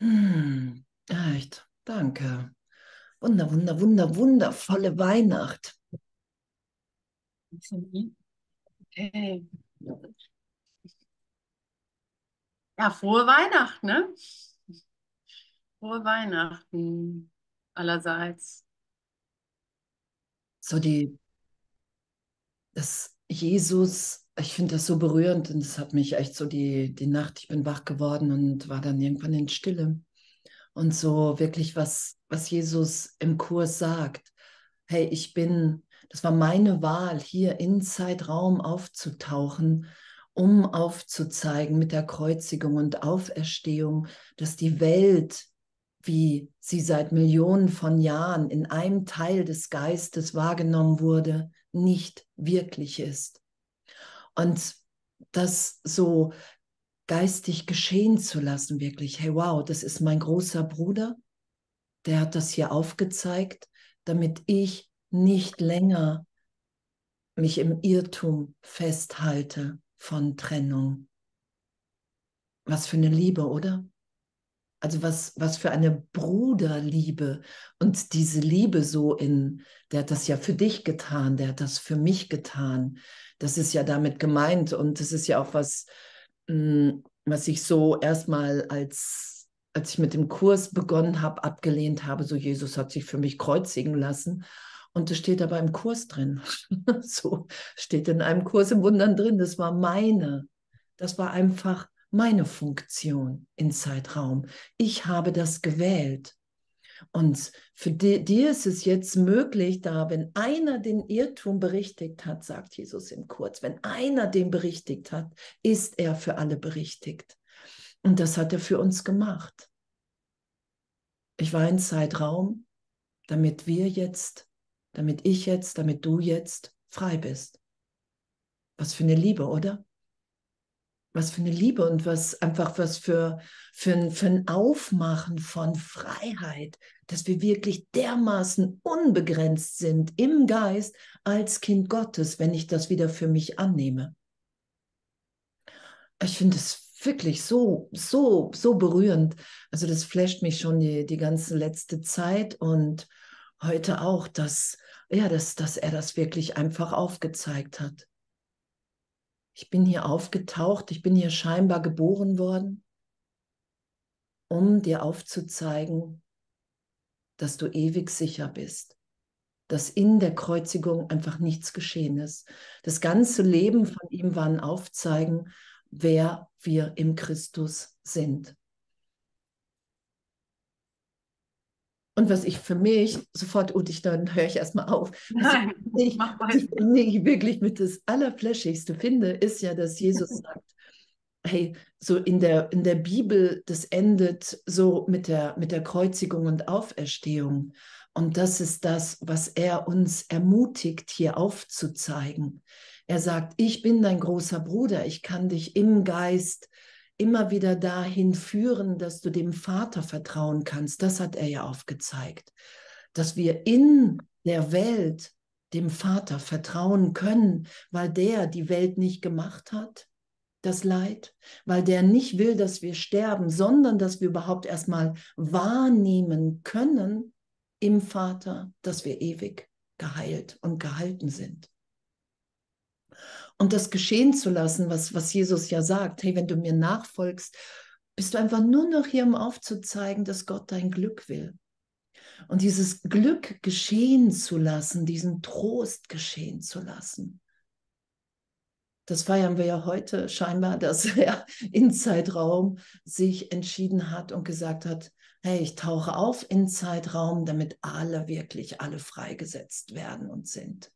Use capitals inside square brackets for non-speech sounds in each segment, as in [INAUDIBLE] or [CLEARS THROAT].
Hm, echt, danke. Wunder, wunder, wunder, wundervolle Weihnacht. Okay. Ja, frohe Weihnachten, ne? Frohe Weihnachten allerseits. So die, dass Jesus, ich finde das so berührend und es hat mich echt so die, die Nacht, ich bin wach geworden und war dann irgendwann in Stille. Und so wirklich, was, was Jesus im Kurs sagt. Hey, ich bin, das war meine Wahl, hier in Zeitraum aufzutauchen, um aufzuzeigen mit der Kreuzigung und Auferstehung, dass die Welt, wie sie seit Millionen von Jahren in einem Teil des Geistes wahrgenommen wurde, nicht wirklich ist. Und das so geistig geschehen zu lassen, wirklich, hey wow, das ist mein großer Bruder, der hat das hier aufgezeigt, damit ich nicht länger mich im Irrtum festhalte von Trennung. Was für eine Liebe, oder? Also was, was für eine Bruderliebe. Und diese Liebe so in, der hat das ja für dich getan, der hat das für mich getan. Das ist ja damit gemeint. Und das ist ja auch was, hm, was ich so erstmal als, als ich mit dem Kurs begonnen habe, abgelehnt habe. So, Jesus hat sich für mich kreuzigen lassen. Und das steht aber im Kurs drin. [LAUGHS] so steht in einem Kurs im Wundern drin. Das war meine. Das war einfach meine Funktion in Zeitraum. Ich habe das gewählt. Und für dir ist es jetzt möglich, da, wenn einer den Irrtum berichtigt hat, sagt Jesus im Kurz, wenn einer den berichtigt hat, ist er für alle berichtigt. Und das hat er für uns gemacht. Ich war in Zeitraum, damit wir jetzt, damit ich jetzt, damit du jetzt frei bist. Was für eine Liebe, oder? Was für eine Liebe und was einfach was für, für, ein, für ein Aufmachen von Freiheit, dass wir wirklich dermaßen unbegrenzt sind im Geist als Kind Gottes, wenn ich das wieder für mich annehme. Ich finde es wirklich so, so, so berührend. Also das flasht mich schon die, die ganze letzte Zeit und heute auch, dass, ja, dass, dass er das wirklich einfach aufgezeigt hat. Ich bin hier aufgetaucht, ich bin hier scheinbar geboren worden, um dir aufzuzeigen, dass du ewig sicher bist, dass in der Kreuzigung einfach nichts geschehen ist. Das ganze Leben von ihm war ein Aufzeigen, wer wir im Christus sind. Und was ich für mich sofort, und ich, dann höre ich erstmal auf. Nein, [LAUGHS] ich, was ich nicht wirklich mit das Allerfläschigste finde, ist ja, dass Jesus [LAUGHS] sagt, hey, so in der, in der Bibel, das endet so mit der, mit der Kreuzigung und Auferstehung. Und das ist das, was er uns ermutigt, hier aufzuzeigen. Er sagt, ich bin dein großer Bruder, ich kann dich im Geist immer wieder dahin führen, dass du dem Vater vertrauen kannst. Das hat er ja aufgezeigt, dass wir in der Welt dem Vater vertrauen können, weil der die Welt nicht gemacht hat, das Leid, weil der nicht will, dass wir sterben, sondern dass wir überhaupt erstmal wahrnehmen können im Vater, dass wir ewig geheilt und gehalten sind und das geschehen zu lassen, was, was Jesus ja sagt. Hey, wenn du mir nachfolgst, bist du einfach nur noch hier, um aufzuzeigen, dass Gott dein Glück will. Und dieses Glück geschehen zu lassen, diesen Trost geschehen zu lassen. Das feiern wir ja heute scheinbar, dass [LAUGHS] er in Zeitraum sich entschieden hat und gesagt hat, hey, ich tauche auf in Zeitraum, damit alle wirklich alle freigesetzt werden und sind.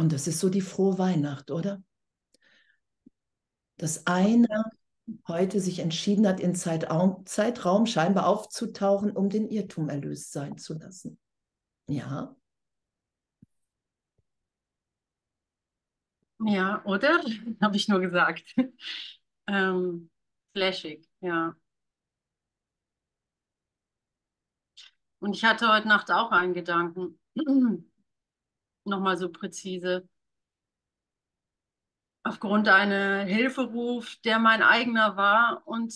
Und das ist so die frohe Weihnacht, oder? Dass einer heute sich entschieden hat, in Zeitraum, Zeitraum scheinbar aufzutauchen, um den Irrtum erlöst sein zu lassen. Ja. Ja, oder? [LAUGHS] Habe ich nur gesagt. [LAUGHS] ähm, flashig, ja. Und ich hatte heute Nacht auch einen Gedanken. [CLEARS THROAT] nochmal so präzise. Aufgrund einer Hilferuf, der mein eigener war und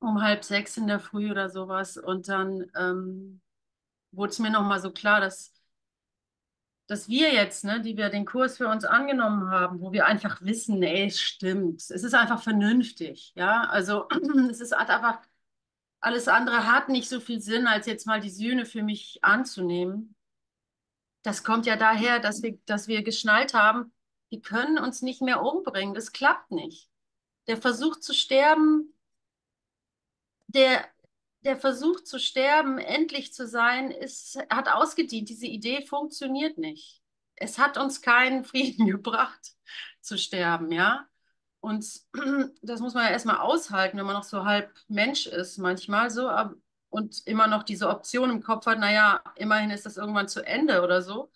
um halb sechs in der Früh oder sowas. Und dann ähm, wurde es mir nochmal so klar, dass, dass wir jetzt, ne, die wir den Kurs für uns angenommen haben, wo wir einfach wissen, ey, es stimmt. Es ist einfach vernünftig. Ja, also [CLEARS THROAT] es ist halt einfach, alles andere hat nicht so viel Sinn, als jetzt mal die Sühne für mich anzunehmen. Das kommt ja daher, dass wir, dass wir geschnallt haben, wir können uns nicht mehr umbringen. Das klappt nicht. Der Versuch zu sterben, der, der Versuch zu sterben, endlich zu sein, ist, hat ausgedient. Diese Idee funktioniert nicht. Es hat uns keinen [LAUGHS] Frieden gebracht, zu sterben, ja. Und [CLEARS THROAT] das muss man ja erstmal aushalten, wenn man noch so halb Mensch ist, manchmal so, und immer noch diese Option im Kopf hat, naja, immerhin ist das irgendwann zu Ende oder so.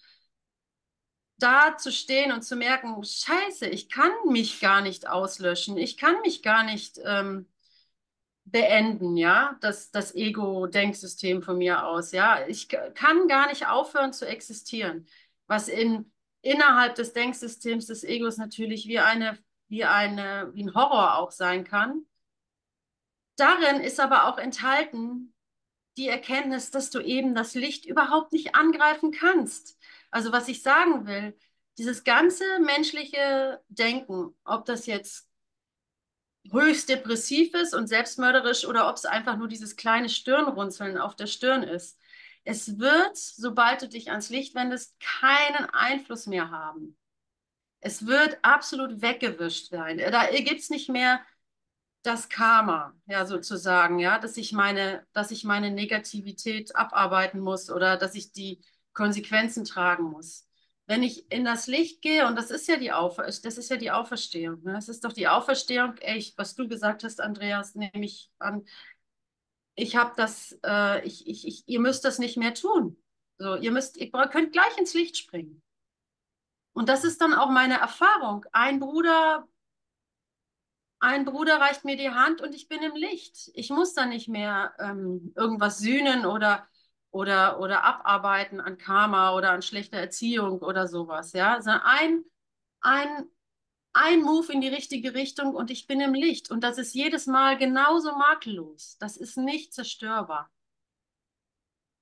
Da zu stehen und zu merken, scheiße, ich kann mich gar nicht auslöschen, ich kann mich gar nicht ähm, beenden, ja, das, das Ego-Denksystem von mir aus, ja. Ich kann gar nicht aufhören zu existieren, was in, innerhalb des Denksystems des Egos natürlich wie eine, wie eine, wie ein Horror auch sein kann. Darin ist aber auch enthalten die Erkenntnis, dass du eben das Licht überhaupt nicht angreifen kannst. Also was ich sagen will, dieses ganze menschliche Denken, ob das jetzt höchst depressiv ist und selbstmörderisch oder ob es einfach nur dieses kleine Stirnrunzeln auf der Stirn ist. Es wird, sobald du dich ans Licht wendest, keinen Einfluss mehr haben. Es wird absolut weggewischt werden. Da gibt es nicht mehr das Karma, ja, sozusagen, ja, dass ich meine, dass ich meine Negativität abarbeiten muss oder dass ich die Konsequenzen tragen muss wenn ich in das Licht gehe, und das ist ja die, Aufer das ist ja die Auferstehung, ne? das ist doch die Auferstehung, echt, was du gesagt hast, Andreas, nehme ich an, ich habe das, äh, ich, ich, ich, ihr müsst das nicht mehr tun. So, ihr müsst, ihr könnt gleich ins Licht springen. Und das ist dann auch meine Erfahrung. Ein Bruder, ein Bruder reicht mir die Hand und ich bin im Licht. Ich muss dann nicht mehr ähm, irgendwas sühnen oder oder, oder abarbeiten an Karma oder an schlechter Erziehung oder sowas, ja, sondern ein, ein, ein Move in die richtige Richtung und ich bin im Licht und das ist jedes Mal genauso makellos. Das ist nicht zerstörbar.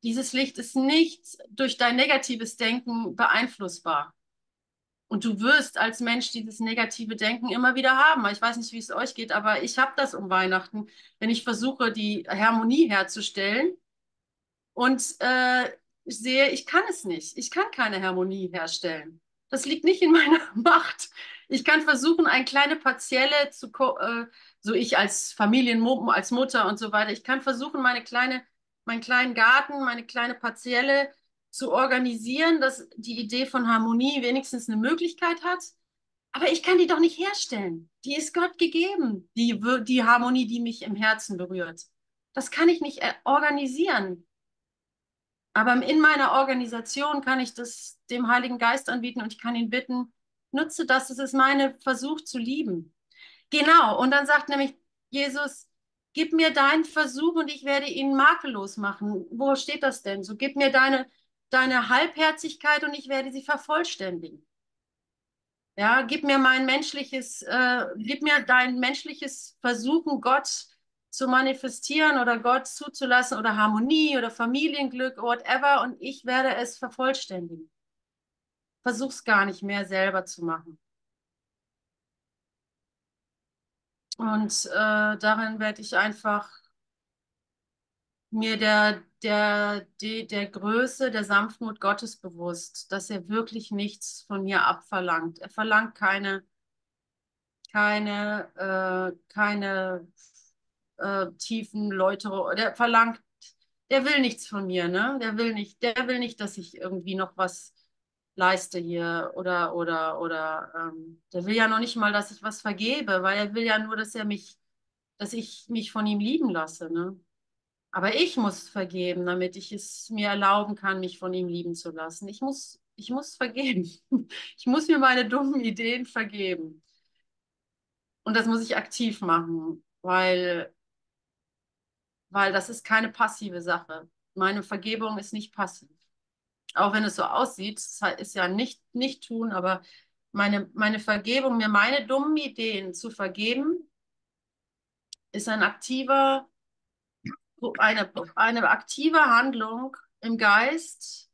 Dieses Licht ist nicht durch dein negatives Denken beeinflussbar. Und du wirst als Mensch dieses negative Denken immer wieder haben. Ich weiß nicht, wie es euch geht, aber ich habe das um Weihnachten, wenn ich versuche, die Harmonie herzustellen und äh, ich sehe, ich kann es nicht. Ich kann keine Harmonie herstellen. Das liegt nicht in meiner [LAUGHS] Macht. Ich kann versuchen, eine kleine partielle zu, äh, so ich als Familienmutter, als Mutter und so weiter, ich kann versuchen, meine kleine, meinen kleinen Garten, meine kleine partielle zu organisieren, dass die Idee von Harmonie wenigstens eine Möglichkeit hat. Aber ich kann die doch nicht herstellen. Die ist Gott gegeben, die, die Harmonie, die mich im Herzen berührt. Das kann ich nicht äh, organisieren. Aber in meiner Organisation kann ich das dem Heiligen Geist anbieten und ich kann ihn bitten, nutze das, das ist meine Versuch zu lieben. Genau, und dann sagt nämlich Jesus, gib mir deinen Versuch und ich werde ihn makellos machen. Wo steht das denn? So, gib mir deine, deine Halbherzigkeit und ich werde sie vervollständigen. Ja, gib mir mein menschliches, äh, gib mir dein menschliches Versuchen, Gott zu manifestieren oder Gott zuzulassen oder Harmonie oder Familienglück, whatever, und ich werde es vervollständigen. Versuch's gar nicht mehr selber zu machen. Und äh, darin werde ich einfach mir der, der, der, der Größe, der Sanftmut Gottes bewusst, dass er wirklich nichts von mir abverlangt. Er verlangt keine, keine, äh, keine äh, tiefen Läutere. Der verlangt, der will nichts von mir, ne? Der will nicht, der will nicht, dass ich irgendwie noch was leiste hier oder oder oder ähm, der will ja noch nicht mal, dass ich was vergebe, weil er will ja nur, dass er mich, dass ich mich von ihm lieben lasse, ne? Aber ich muss vergeben, damit ich es mir erlauben kann, mich von ihm lieben zu lassen. Ich muss, ich muss vergeben. [LAUGHS] Ich muss mir meine dummen Ideen vergeben. Und das muss ich aktiv machen, weil weil das ist keine passive Sache. Meine Vergebung ist nicht passiv. Auch wenn es so aussieht, es ist ja nicht, nicht tun, aber meine, meine Vergebung, mir meine dummen Ideen zu vergeben, ist ein aktiver, eine, eine aktive Handlung im Geist,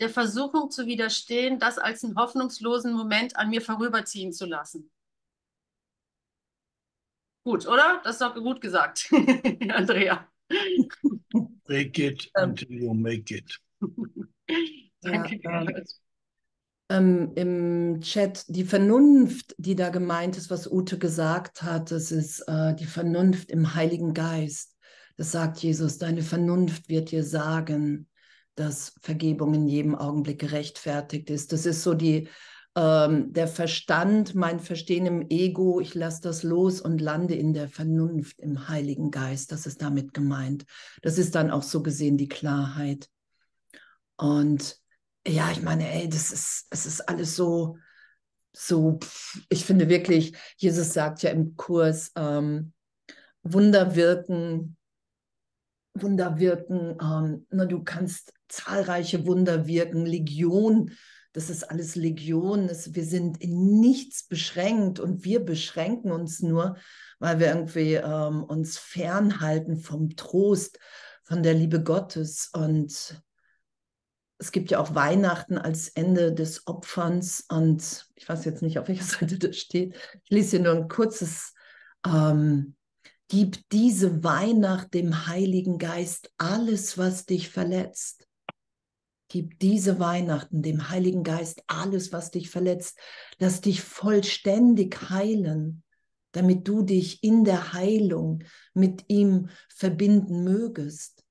der Versuchung zu widerstehen, das als einen hoffnungslosen Moment an mir vorüberziehen zu lassen. Gut, oder? Das ist doch gut gesagt, [LAUGHS] Andrea. Fake it until you make it. [LAUGHS] Danke, Ja, Gerhard. ähm, im Chat die Vernunft, die da gemeint ist, was Ute gesagt hat, das ist äh, die Vernunft im Heiligen Geist. Das sagt Jesus, deine Vernunft wird dir sagen, dass Vergebung in jedem Augenblick gerechtfertigt ist. Das ist so die, ähm, der Verstand, mein Verstehen im Ego, ich lasse das los und lande in der Vernunft im Heiligen Geist. Das ist damit gemeint. Das ist dann auch so gesehen die Klarheit. Und ja, ich meine, ey, das ist, es ist alles so, so, ich finde wirklich, Jesus sagt ja im Kurs, ähm, Wunder wirken, Wunder wirken, ähm, na, du kannst zahlreiche Wunder wirken, Legion, das ist alles Legion, das, wir sind in nichts beschränkt und wir beschränken uns nur, weil wir irgendwie ähm, uns fernhalten vom Trost, von der Liebe Gottes und es gibt ja auch Weihnachten als Ende des Opferns und ich weiß jetzt nicht, auf welcher [LAUGHS] Seite das steht. Ich lese hier nur ein kurzes. Ähm, Gib diese Weihnacht dem Heiligen Geist alles, was dich verletzt. Gib diese Weihnachten dem Heiligen Geist alles, was dich verletzt. Lass dich vollständig heilen, damit du dich in der Heilung mit ihm verbinden mögest.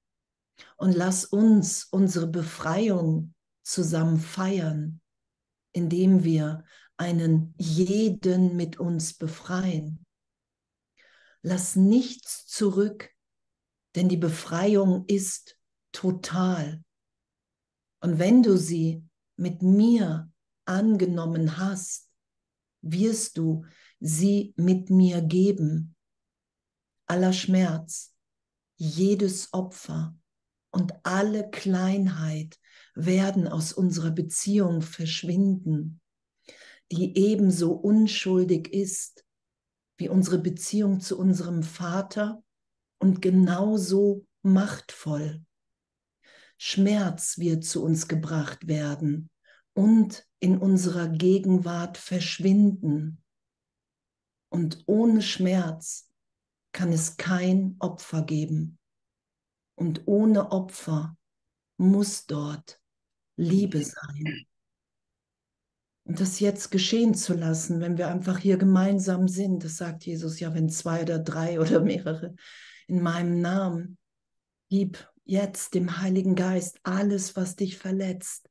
Und lass uns unsere Befreiung zusammen feiern, indem wir einen jeden mit uns befreien. Lass nichts zurück, denn die Befreiung ist total. Und wenn du sie mit mir angenommen hast, wirst du sie mit mir geben. Aller Schmerz, jedes Opfer und alle Kleinheit werden aus unserer Beziehung verschwinden, die ebenso unschuldig ist wie unsere Beziehung zu unserem Vater und genauso machtvoll. Schmerz wird zu uns gebracht werden und in unserer Gegenwart verschwinden. Und ohne Schmerz kann es kein Opfer geben. Und ohne Opfer muss dort Liebe sein. Und das jetzt geschehen zu lassen, wenn wir einfach hier gemeinsam sind, das sagt Jesus ja, wenn zwei oder drei [LAUGHS] oder mehrere in meinem Namen, gib jetzt dem Heiligen Geist alles, was dich verletzt.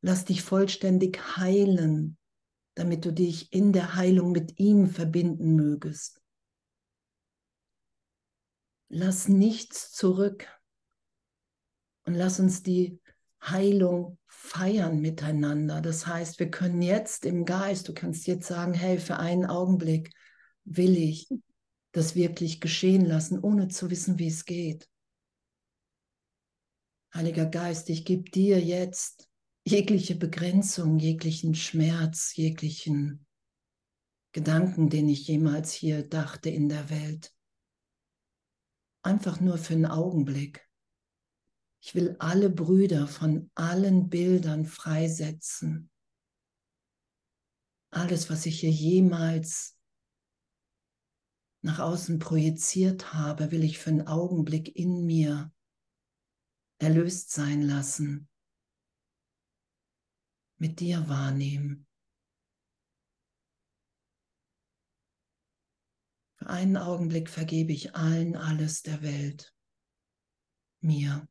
Lass dich vollständig heilen, damit du dich in der Heilung mit ihm verbinden mögest. Lass nichts zurück und lass uns die Heilung feiern miteinander. Das heißt, wir können jetzt im Geist, du kannst jetzt sagen, hey, für einen Augenblick will ich das wirklich geschehen lassen, ohne zu wissen, wie es geht. Heiliger Geist, ich gebe dir jetzt jegliche Begrenzung, jeglichen Schmerz, jeglichen Gedanken, den ich jemals hier dachte in der Welt. Einfach nur für einen Augenblick. Ich will alle Brüder von allen Bildern freisetzen. Alles, was ich hier jemals nach außen projiziert habe, will ich für einen Augenblick in mir erlöst sein lassen, mit dir wahrnehmen. Für einen Augenblick vergebe ich allen alles der Welt, mir.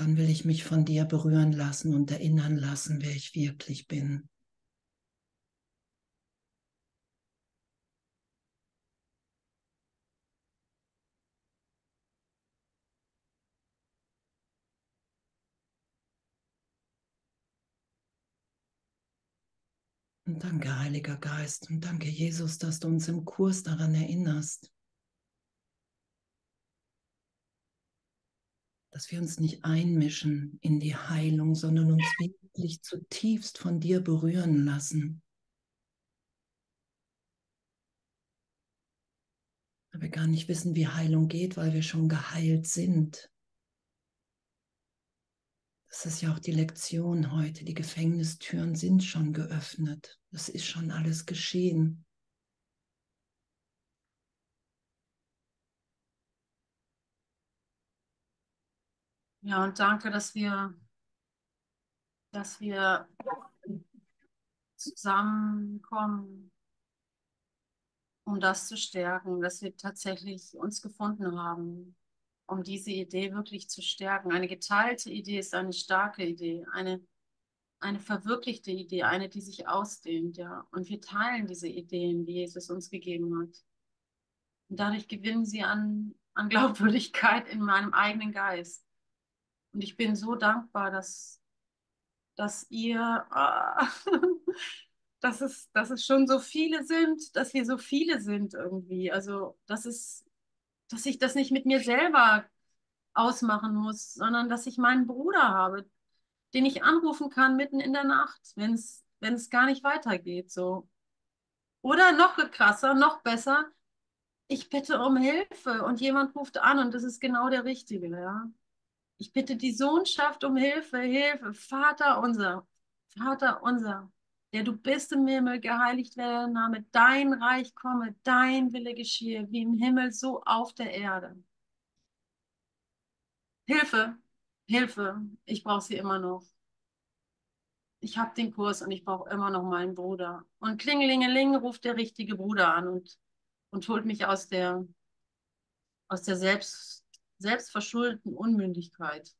Dann will ich mich von dir berühren lassen und erinnern lassen, wer ich wirklich bin. Und danke, Heiliger Geist, und danke, Jesus, dass du uns im Kurs daran erinnerst, dass wir uns nicht einmischen in die Heilung, sondern uns wirklich zutiefst von dir berühren lassen. Weil wir gar nicht wissen, wie Heilung geht, weil wir schon geheilt sind. Das ist ja auch die Lektion heute. Die Gefängnistüren sind schon geöffnet. Das ist schon alles geschehen. Ja, und danke, dass wir, dass wir zusammenkommen, um das zu stärken, dass wir tatsächlich uns gefunden haben, um diese Idee wirklich zu stärken. Eine geteilte Idee ist eine starke Idee, eine, eine verwirklichte Idee, eine, die sich ausdehnt, ja. Und wir teilen diese Ideen, die Jesus uns gegeben hat. Und dadurch gewinnen sie an, an Glaubwürdigkeit in meinem eigenen Geist. Und ich bin so dankbar, dass, dass ihr, ah, [LAUGHS] dass, es, dass es schon so viele sind, dass wir so viele sind irgendwie. Also, dass es dass ich das nicht mit mir selber ausmachen muss, sondern dass ich meinen Bruder habe, den ich anrufen kann mitten in der Nacht, wenn es gar nicht weitergeht so. Oder noch krasser, noch besser, ich bitte um Hilfe und jemand ruft an und das ist genau der Richtige, ja. Ich bitte die Sohnschaft um Hilfe, Hilfe, Vater unser, Vater unser, der du bist im Himmel, geheiligt werde der Name, dein Reich komme, dein Wille geschehe, wie im Himmel, so auf der Erde. Hilfe, Hilfe, ich brauche sie immer noch. Ich habe den Kurs und ich brauche immer noch meinen Bruder. Und klingelingeling ruft der richtige Bruder an und, und holt mich aus der, aus der selbst, selbstverschuldeten Unmündigkeit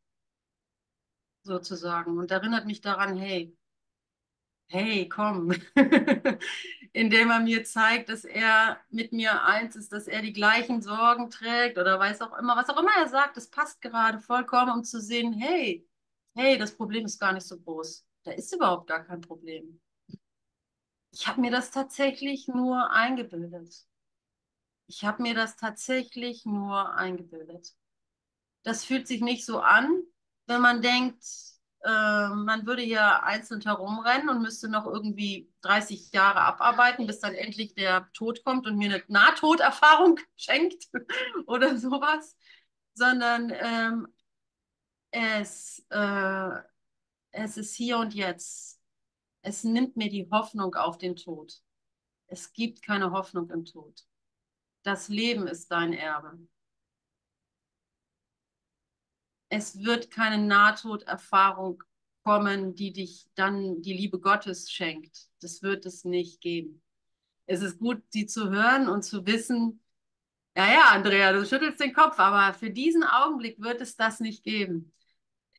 sozusagen und erinnert mich daran, hey, hey, komm, [LAUGHS] indem er mir zeigt, dass er mit mir eins ist, dass er die gleichen Sorgen trägt oder weiß auch immer, was auch immer er sagt, das passt gerade vollkommen, um zu sehen, hey, hey, das Problem ist gar nicht so groß. Da ist überhaupt gar kein Problem. Ich habe mir das tatsächlich nur eingebildet. Ich habe mir das tatsächlich nur eingebildet. Das fühlt sich nicht so an, wenn man denkt, äh, man würde hier einzeln herumrennen und müsste noch irgendwie 30 Jahre abarbeiten, bis dann endlich der Tod kommt und mir eine Nahtoderfahrung [LAUGHS] schenkt [LAUGHS] oder sowas, sondern ähm, es, äh, es ist hier und jetzt. Es nimmt mir die Hoffnung auf den Tod. Es gibt keine Hoffnung im Tod. Das Leben ist dein Erbe. Es wird keine Nahtoderfahrung kommen, die dich dann die Liebe Gottes schenkt. Das wird es nicht geben. Es ist gut, sie zu hören und zu wissen, ja, ja, Andrea, du schüttelst den Kopf, aber für diesen Augenblick wird es das nicht geben.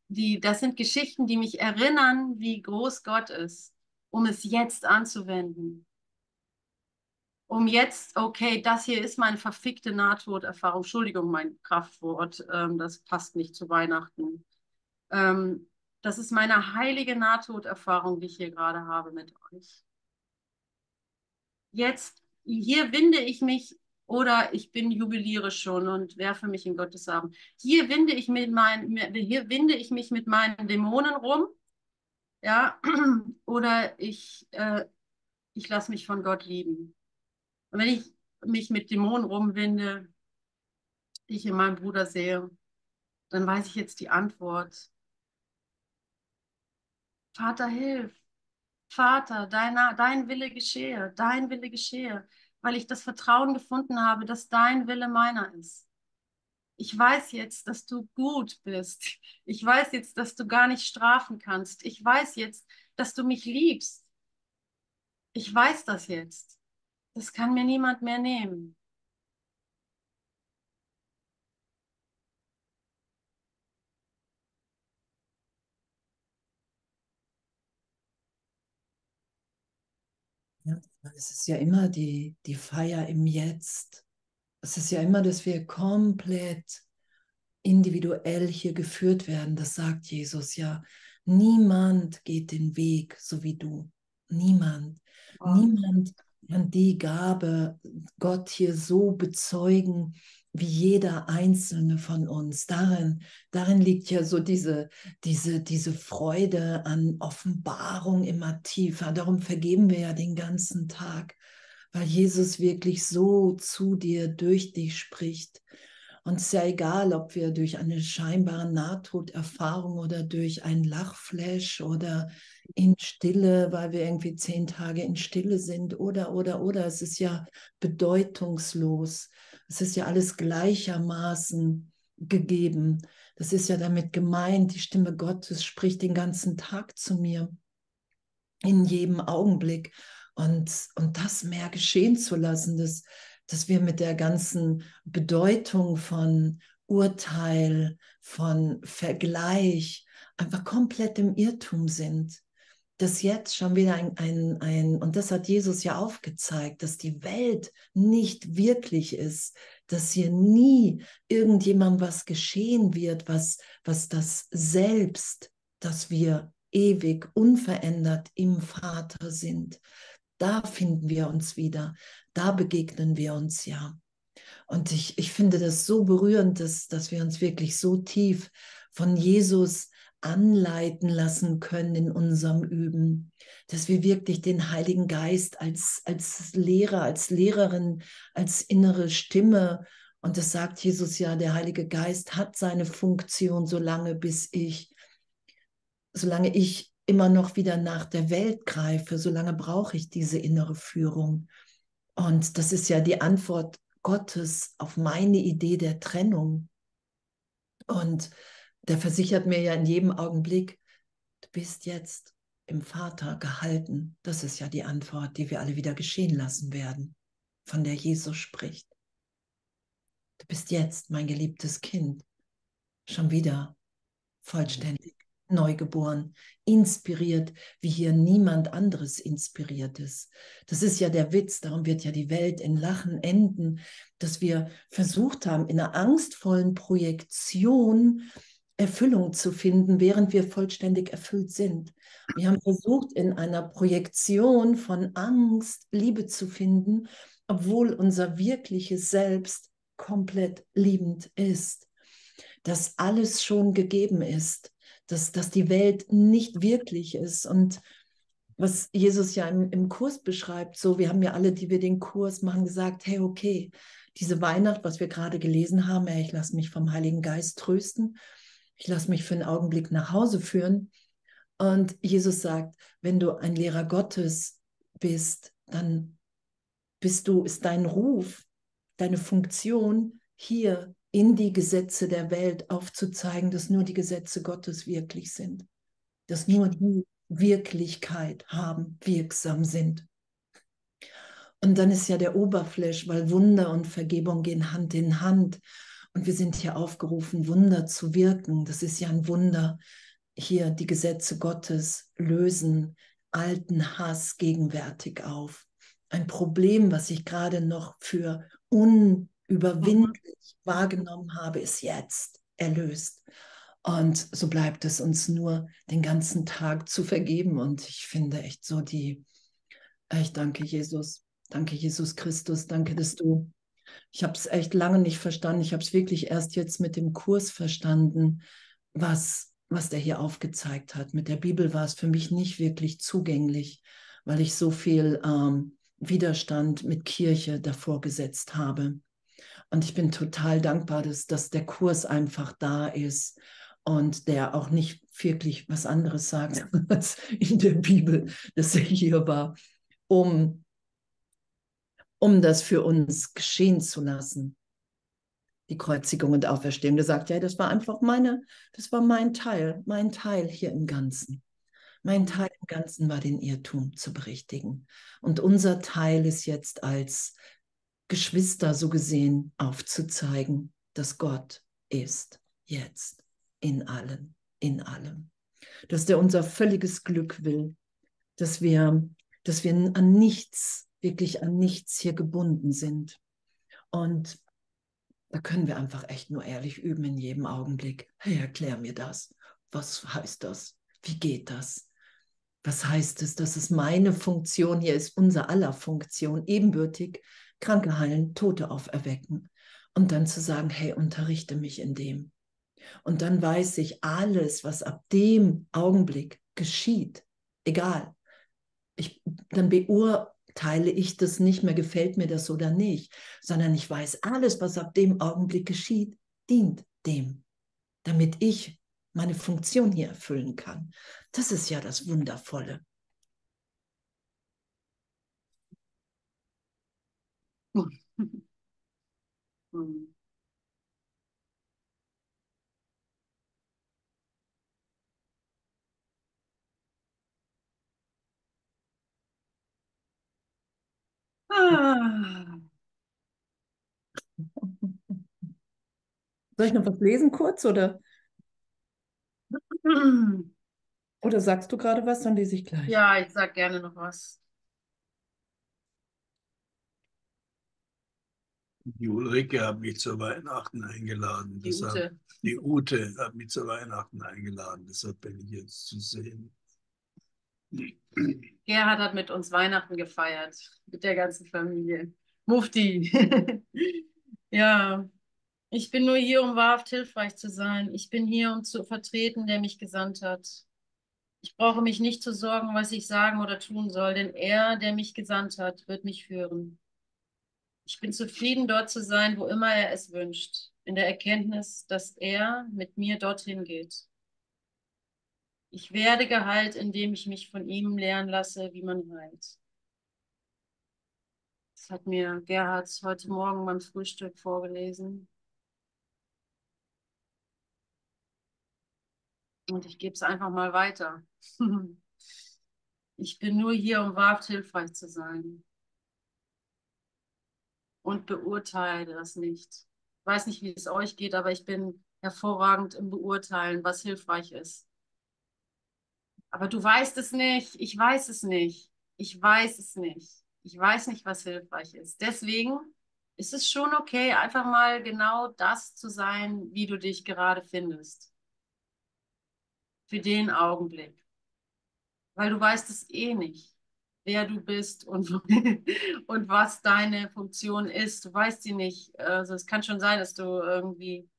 Die, das sind Geschichten, die mich erinnern, wie groß Gott ist, um es jetzt anzuwenden um jetzt, okay, das hier ist meine verfickte Nahtoderfahrung. Entschuldigung, mein Kraftwort, ähm, das passt nicht zu Weihnachten. Ähm, das ist meine heilige Nahtoderfahrung, die ich hier gerade habe mit euch. Jetzt, hier winde ich mich oder ich bin jubiliere schon und werfe mich in Gottes Arm. Hier winde ich, mit mein, hier winde ich mich mit meinen Dämonen rum, ja, [CLEARS THROAT] oder ich, äh, ich lasse mich von Gott lieben. Und wenn ich mich mit Dämonen rumwinde, die ich in meinem Bruder sehe, dann weiß ich jetzt die Antwort. Vater, hilf. Vater, dein, dein Wille geschehe, dein Wille geschehe, weil ich das Vertrauen gefunden habe, dass dein Wille meiner ist. Ich weiß jetzt, dass du gut bist. Ich weiß jetzt, dass du gar nicht strafen kannst. Ich weiß jetzt, dass du mich liebst. Ich weiß das jetzt. Das kann mir niemand mehr nehmen. Ja, es ist ja immer die, die Feier im Jetzt. Es ist ja immer, dass wir komplett individuell hier geführt werden. Das sagt Jesus ja. Niemand geht den Weg so wie du. Niemand. Oh. Niemand kann die Gabe Gott hier so bezeugen wie jeder einzelne von uns. Darin, darin liegt ja so diese, diese, diese Freude an Offenbarung immer tiefer. Darum vergeben wir ja den ganzen Tag, weil Jesus wirklich so zu dir, durch dich spricht. Und es ist ja egal, ob wir durch eine scheinbare Nahtoderfahrung oder durch ein Lachflash oder in Stille, weil wir irgendwie zehn Tage in Stille sind oder, oder, oder. Es ist ja bedeutungslos. Es ist ja alles gleichermaßen gegeben. Das ist ja damit gemeint, die Stimme Gottes spricht den ganzen Tag zu mir, in jedem Augenblick. Und, und das mehr geschehen zu lassen, das, dass wir mit der ganzen Bedeutung von Urteil, von Vergleich einfach komplett im Irrtum sind. Dass jetzt schon wieder ein, ein, ein, und das hat Jesus ja aufgezeigt, dass die Welt nicht wirklich ist, dass hier nie irgendjemand was geschehen wird, was, was das Selbst, dass wir ewig unverändert im Vater sind. Da finden wir uns wieder da begegnen wir uns ja. Und ich, ich finde das so berührend, dass, dass wir uns wirklich so tief von Jesus anleiten lassen können in unserem Üben, dass wir wirklich den Heiligen Geist als, als Lehrer, als Lehrerin, als innere Stimme, und das sagt Jesus ja, der Heilige Geist hat seine Funktion, solange bis ich, solange ich immer noch wieder nach der Welt greife, solange brauche ich diese innere Führung. Und das ist ja die Antwort Gottes auf meine Idee der Trennung. Und der versichert mir ja in jedem Augenblick, du bist jetzt im Vater gehalten. Das ist ja die Antwort, die wir alle wieder geschehen lassen werden, von der Jesus spricht. Du bist jetzt mein geliebtes Kind, schon wieder vollständig neugeboren, inspiriert, wie hier niemand anderes inspiriert ist. Das ist ja der Witz, darum wird ja die Welt in Lachen enden, dass wir versucht haben, in einer angstvollen Projektion Erfüllung zu finden, während wir vollständig erfüllt sind. Wir haben versucht, in einer Projektion von Angst Liebe zu finden, obwohl unser wirkliches Selbst komplett liebend ist, dass alles schon gegeben ist dass, dass die Welt nicht wirklich ist. Und was Jesus ja im, im Kurs beschreibt, so, wir haben ja alle, die wir den Kurs machen, gesagt, hey, okay, diese Weihnacht, was wir gerade gelesen haben, hey, ich lasse mich vom Heiligen Geist trösten, ich lasse mich für einen Augenblick nach Hause führen. Und Jesus sagt, wenn du ein Lehrer Gottes bist, dann bist du, ist dein Ruf, deine Funktion hier in die Gesetze der Welt aufzuzeigen, dass nur die Gesetze Gottes wirklich sind, dass nur die Wirklichkeit haben, wirksam sind. Und dann ist ja der Oberfläch, weil Wunder und Vergebung gehen Hand in Hand. Und wir sind hier aufgerufen, Wunder zu wirken. Das ist ja ein Wunder. Hier die Gesetze Gottes lösen alten Hass gegenwärtig auf. Ein Problem, was ich gerade noch für un überwindlich wahrgenommen habe, ist jetzt erlöst. Und so bleibt es uns nur den ganzen Tag zu vergeben. Und ich finde echt so die, ich danke Jesus, danke Jesus Christus, danke, dass du, ich habe es echt lange nicht verstanden. Ich habe es wirklich erst jetzt mit dem Kurs verstanden, was, was der hier aufgezeigt hat. Mit der Bibel war es für mich nicht wirklich zugänglich, weil ich so viel ähm, Widerstand mit Kirche davor gesetzt habe. Und ich bin total dankbar, dass, dass der Kurs einfach da ist und der auch nicht wirklich was anderes sagt [LAUGHS] als in der Bibel, dass er hier war, um, um das für uns geschehen zu lassen. Die Kreuzigung und Auferstehung. Der sagt, ja, das war einfach meine, das war mein Teil, mein Teil hier im Ganzen. Mein Teil im Ganzen war den Irrtum zu berichtigen. Und unser Teil ist jetzt als Geschwister so gesehen aufzuzeigen, dass Gott ist jetzt in allen, in allem. Dass der unser völliges Glück will, dass wir, dass wir an nichts, wirklich an nichts hier gebunden sind. Und da können wir einfach echt nur ehrlich üben in jedem Augenblick. Hey, erklär mir das. Was heißt das? Wie geht das? Was heißt es, dass es meine Funktion hier ist, unser aller Funktion, ebenbürtig Kranke heilen, Tote auferwecken. Und dann zu sagen, hey, unterrichte mich in dem. Und dann weiß ich alles, was ab dem Augenblick geschieht, egal. Ich, dann beurteile ich das nicht mehr, gefällt mir das oder nicht, sondern ich weiß, alles, was ab dem Augenblick geschieht, dient dem, damit ich meine Funktion hier erfüllen kann. Das ist ja das Wundervolle. Hm. [LAUGHS] Ah. Soll ich noch was lesen kurz oder? [CLEARS THROAT] Oder sagst du gerade was, dann lese ich gleich. Ja, ich sag gerne noch was. Die Ulrike hat mich zu Weihnachten eingeladen. Die Deshalb, Ute. die Ute hat mich zu Weihnachten eingeladen. Deshalb bin ich jetzt zu sehen. Gerhard hat mit uns Weihnachten gefeiert, mit der ganzen Familie. Mufti. [LAUGHS] ja, ich bin nur hier, um wahrhaft hilfreich zu sein. Ich bin hier, um zu vertreten, der mich gesandt hat. Ich brauche mich nicht zu sorgen, was ich sagen oder tun soll, denn er, der mich gesandt hat, wird mich führen. Ich bin zufrieden, dort zu sein, wo immer er es wünscht, in der Erkenntnis, dass er mit mir dorthin geht. Ich werde geheilt, indem ich mich von ihm lernen lasse, wie man heilt. Das hat mir Gerhard heute Morgen beim Frühstück vorgelesen. Und ich gebe es einfach mal weiter. [LAUGHS] Ich bin nur hier, um wahrhaft hilfreich zu sein. Und beurteile das nicht. Ich weiß nicht, wie es euch geht, aber ich bin hervorragend im Beurteilen, was hilfreich ist. Aber du weißt es nicht. Ich weiß es nicht. Ich weiß es nicht. Ich weiß nicht, was hilfreich ist. Deswegen ist es schon okay, einfach mal genau das zu sein, wie du dich gerade findest. Für den Augenblick. Weil du weißt es eh nicht, wer du bist und, [LAUGHS] und was deine Funktion ist. Du weißt sie nicht. Also es kann schon sein, dass du irgendwie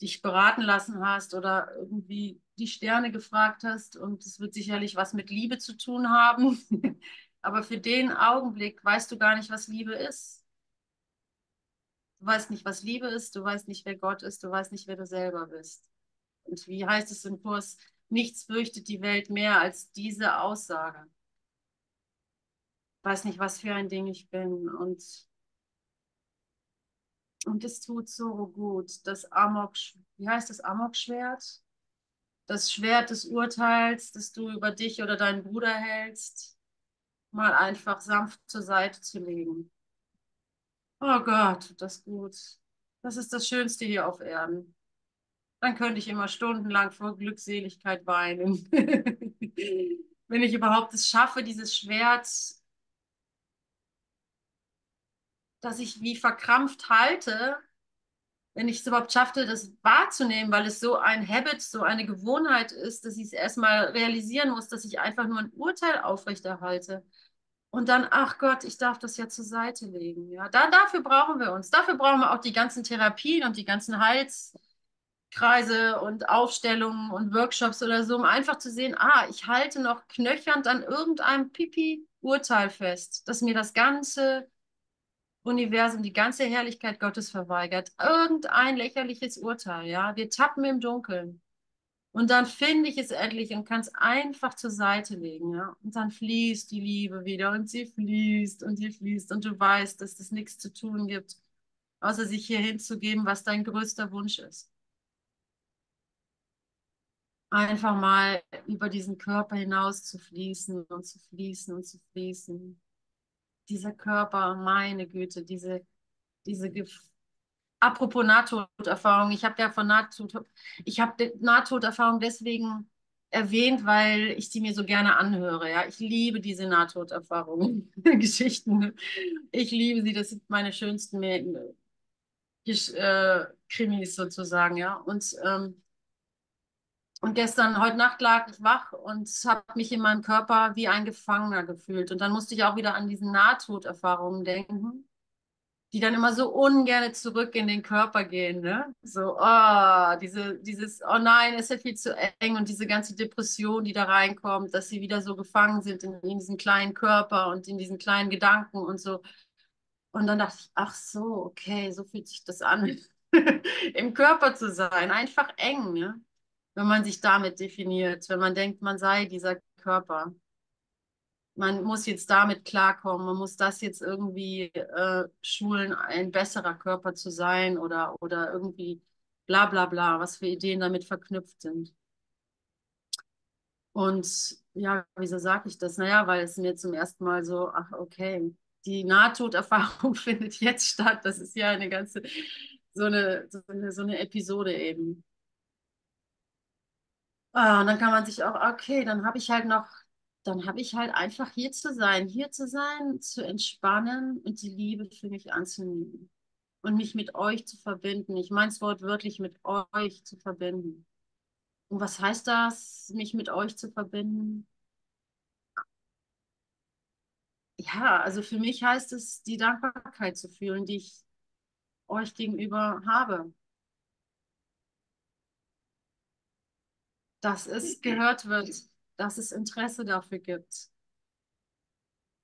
dich beraten lassen hast oder irgendwie die Sterne gefragt hast und es wird sicherlich was mit Liebe zu tun haben. [LAUGHS] Aber für den Augenblick weißt du gar nicht, was Liebe ist. Du weißt nicht, was Liebe ist, du weißt nicht, wer Gott ist, du weißt nicht, wer du selber bist. Und wie heißt es im Kurs, nichts fürchtet die Welt mehr als diese Aussage. Weiß nicht, was für ein Ding ich bin und und es tut so gut, das Amok, wie heißt das Amok-Schwert? Das Schwert des Urteils, das du über dich oder deinen Bruder hältst, mal einfach sanft zur Seite zu legen. Oh Gott, das gut. Das ist das Schönste hier auf Erden. Dann könnte ich immer stundenlang vor Glückseligkeit weinen. [LAUGHS] Wenn ich überhaupt es schaffe, dieses Schwert dass ich wie verkrampft halte, wenn ich es überhaupt schaffte, das wahrzunehmen, weil es so ein Habit, so eine Gewohnheit ist, dass ich es erstmal realisieren muss, dass ich einfach nur ein Urteil aufrechterhalte. Und dann, ach Gott, ich darf das ja zur Seite legen. Ja, da, dafür brauchen wir uns. Dafür brauchen wir auch die ganzen Therapien und die ganzen Heilskreise und Aufstellungen und Workshops oder so, um einfach zu sehen, ah, ich halte noch knöchernd an irgendeinem Pipi-Urteil fest, dass mir das ganze Universum die ganze Herrlichkeit Gottes verweigert. Irgendein lächerliches Urteil, ja. Wir tappen im Dunkeln. Und dann finde ich es endlich und kann es einfach zur Seite legen, ja. Und dann fließt die Liebe wieder und sie fließt und sie fließt und du weißt, dass es nichts zu tun gibt, außer sich hier hinzugeben, was dein größter Wunsch ist. Einfach mal über diesen Körper hinaus zu fließen und zu fließen und zu fließen dieser Körper, meine Güte, diese, diese Gef Apropos Nahtoderfahrung, ich habe ja von Nahtod, ich habe Nahtoderfahrung deswegen erwähnt, weil ich sie mir so gerne anhöre. Ja, ich liebe diese Nahtoderfahrungen, Geschichten. Ich liebe sie, das sind meine schönsten äh, Krimis sozusagen, ja. Und ähm, und gestern, heute Nacht lag ich wach und habe mich in meinem Körper wie ein Gefangener gefühlt. Und dann musste ich auch wieder an diese Nahtoderfahrungen denken. die dann immer so ungern zurück in den Körper gehen, ne? So, oh, diese, dieses, oh nein, ist ja viel zu eng und diese ganze Depression, die da reinkommt, dass sie wieder so gefangen sind in, in diesem kleinen Körper und in diesen kleinen Gedanken und so. Und dann dachte ich, ach so, okay, so fühlt sich das an, [LAUGHS] im Körper zu sein. Einfach eng, ne? Wenn man sich damit definiert, wenn man denkt, man sei dieser Körper man muss jetzt damit klarkommen, man muss das jetzt irgendwie äh, schulen, ein besserer Körper zu sein oder, oder irgendwie bla bla bla, was für Ideen damit verknüpft sind. Und ja, wieso sage ich das? Naja, weil es mir zum ersten Mal so, ach okay, die Nahtoderfahrung [LAUGHS] findet jetzt statt. Das ist ja eine ganze, so eine, so eine, so eine Episode eben. Ah, und dann kann man sich auch, okay, dann habe ich halt noch dann habe ich halt einfach hier zu sein, hier zu sein, zu entspannen und die Liebe für mich anzunehmen und mich mit euch zu verbinden. Ich meine es wortwörtlich mit euch zu verbinden. Und was heißt das, mich mit euch zu verbinden? Ja, also für mich heißt es, die Dankbarkeit zu fühlen, die ich euch gegenüber habe. Dass es gehört wird, dass es Interesse dafür gibt.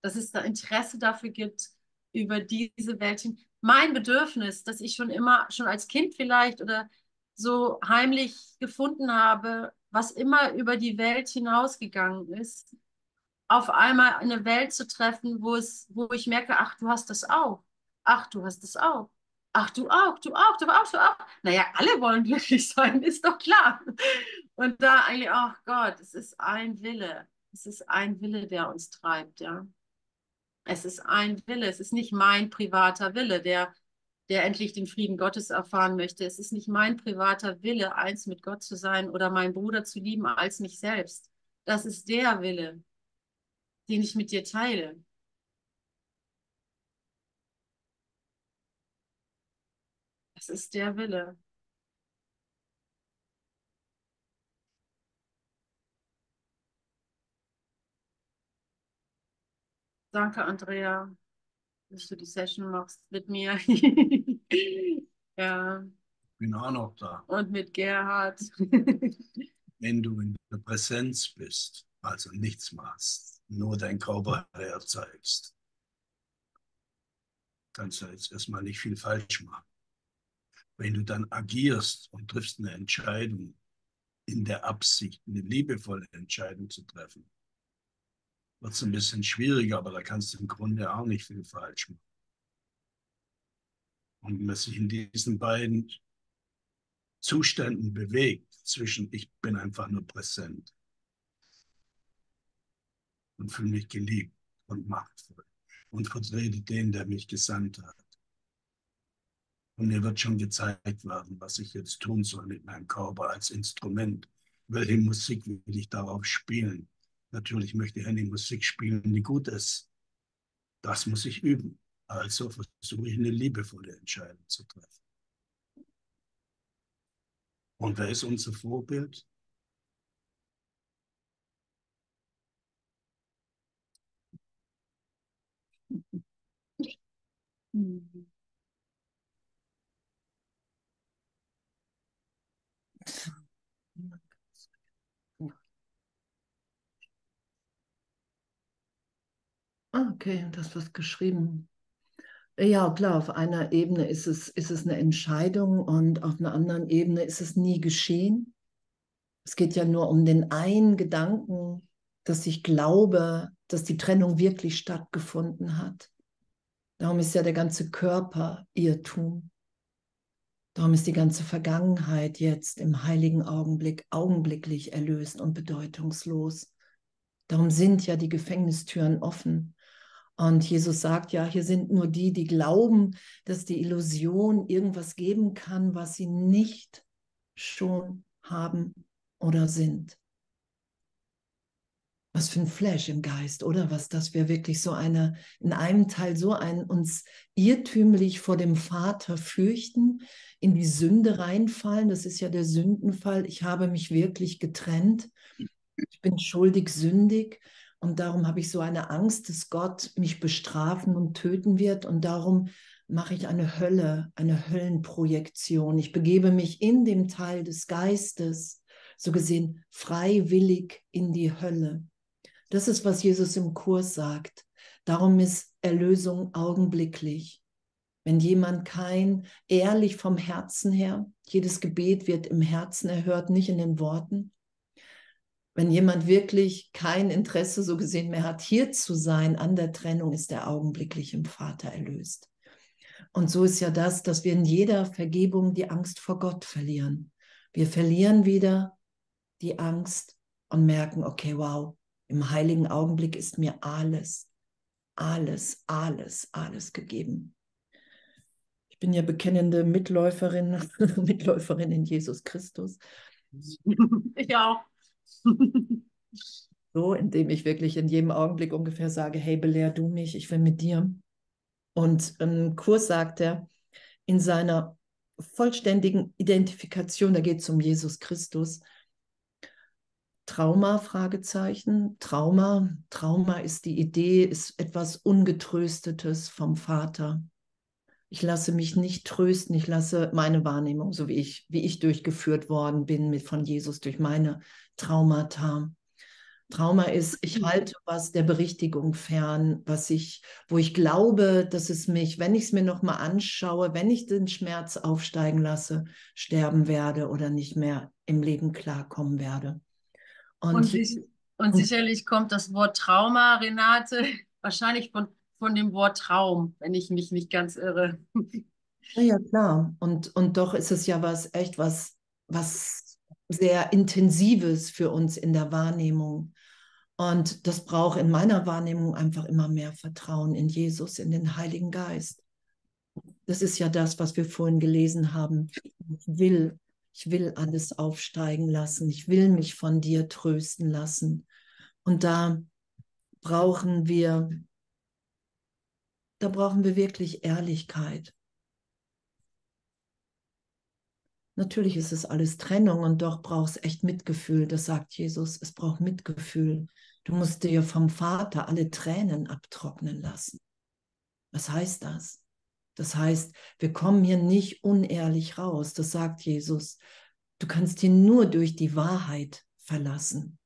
Dass es da Interesse dafür gibt, über diese Welt Mein Bedürfnis, das ich schon immer, schon als Kind vielleicht oder so heimlich gefunden habe, was immer über die Welt hinausgegangen ist, auf einmal eine Welt zu treffen, wo es, wo ich merke, ach, du hast das auch. Ach, du hast das auch. Ach, du auch, du auch, du auch, du auch. Naja, alle wollen [LAUGHS] glücklich sein, ist doch klar. Und da eigentlich, ach Gott, es ist ein Wille. Es ist ein Wille, der uns treibt, ja. Es ist ein Wille. Es ist nicht mein privater Wille, der, der endlich den Frieden Gottes erfahren möchte. Es ist nicht mein privater Wille, eins mit Gott zu sein oder meinen Bruder zu lieben als mich selbst. Das ist der Wille, den ich mit dir teile. Das ist der Wille. Danke, Andrea, dass du die Session machst mit mir. [LAUGHS] ja. Ich bin auch noch da. Und mit Gerhard. [LAUGHS] Wenn du in der Präsenz bist, also nichts machst, nur dein Körper herzeigst, kannst du jetzt erstmal nicht viel falsch machen. Wenn du dann agierst und triffst eine Entscheidung in der Absicht, eine liebevolle Entscheidung zu treffen, wird es ein bisschen schwieriger, aber da kannst du im Grunde auch nicht viel falsch machen. Und wenn man sich in diesen beiden Zuständen bewegt, zwischen ich bin einfach nur präsent und fühle mich geliebt und machtvoll und vertrete den, der mich gesandt hat. Und mir wird schon gezeigt werden, was ich jetzt tun soll mit meinem Körper als Instrument. Welche Musik will ich darauf spielen? Natürlich möchte ich eine Musik spielen, die gut ist. Das muss ich üben. Also versuche ich eine liebevolle Entscheidung zu treffen. Und wer ist unser Vorbild? Mhm. [LAUGHS] okay, das was geschrieben. Ja, klar, auf einer Ebene ist es, ist es eine Entscheidung und auf einer anderen Ebene ist es nie geschehen. Es geht ja nur um den einen Gedanken, dass ich glaube, dass die Trennung wirklich stattgefunden hat. Darum ist ja der ganze Körper Irrtum. Darum ist die ganze Vergangenheit jetzt im heiligen Augenblick augenblicklich erlöst und bedeutungslos. Darum sind ja die Gefängnistüren offen. Und Jesus sagt ja, hier sind nur die, die glauben, dass die Illusion irgendwas geben kann, was sie nicht schon haben oder sind. Was für ein Flash im Geist, oder? Was, dass wir wirklich so eine, in einem Teil so ein uns irrtümlich vor dem Vater fürchten, in die Sünde reinfallen. Das ist ja der Sündenfall. Ich habe mich wirklich getrennt. Ich bin schuldig, sündig. Und darum habe ich so eine Angst, dass Gott mich bestrafen und töten wird. Und darum mache ich eine Hölle, eine Höllenprojektion. Ich begebe mich in dem Teil des Geistes, so gesehen freiwillig in die Hölle. Das ist, was Jesus im Kurs sagt. Darum ist Erlösung augenblicklich. Wenn jemand kein ehrlich vom Herzen her, jedes Gebet wird im Herzen erhört, nicht in den Worten. Wenn jemand wirklich kein Interesse so gesehen mehr hat, hier zu sein an der Trennung, ist er augenblicklich im Vater erlöst. Und so ist ja das, dass wir in jeder Vergebung die Angst vor Gott verlieren. Wir verlieren wieder die Angst und merken, okay, wow, im heiligen Augenblick ist mir alles, alles, alles, alles gegeben. Ich bin ja bekennende Mitläuferin, [LAUGHS] Mitläuferin in Jesus Christus. Ich auch. [LAUGHS] so, indem ich wirklich in jedem Augenblick ungefähr sage, hey, belehr du mich, ich will mit dir. Und im Kurs sagt er, in seiner vollständigen Identifikation, da geht es um Jesus Christus, Trauma, Fragezeichen, Trauma, Trauma ist die Idee, ist etwas Ungetröstetes vom Vater. Ich lasse mich nicht trösten, ich lasse meine Wahrnehmung, so wie ich, wie ich durchgeführt worden bin mit von Jesus durch meine Traumata. Trauma ist, ich mhm. halte was der Berichtigung fern, was ich, wo ich glaube, dass es mich, wenn ich es mir nochmal anschaue, wenn ich den Schmerz aufsteigen lasse, sterben werde oder nicht mehr im Leben klarkommen werde. Und, und, ich, und sicherlich kommt das Wort Trauma, Renate, [LAUGHS] wahrscheinlich von, von dem Wort Traum, wenn ich mich nicht ganz irre. Ja, ja klar. Und, und doch ist es ja was echt was, was sehr Intensives für uns in der Wahrnehmung. Und das braucht in meiner Wahrnehmung einfach immer mehr Vertrauen in Jesus, in den Heiligen Geist. Das ist ja das, was wir vorhin gelesen haben. Ich will, ich will alles aufsteigen lassen. Ich will mich von dir trösten lassen. Und da brauchen wir, da brauchen wir wirklich Ehrlichkeit. Natürlich ist es alles Trennung und doch braucht es echt Mitgefühl. Das sagt Jesus. Es braucht Mitgefühl. Du musst dir vom Vater alle Tränen abtrocknen lassen. Was heißt das? Das heißt, wir kommen hier nicht unehrlich raus. Das sagt Jesus. Du kannst hier nur durch die Wahrheit verlassen.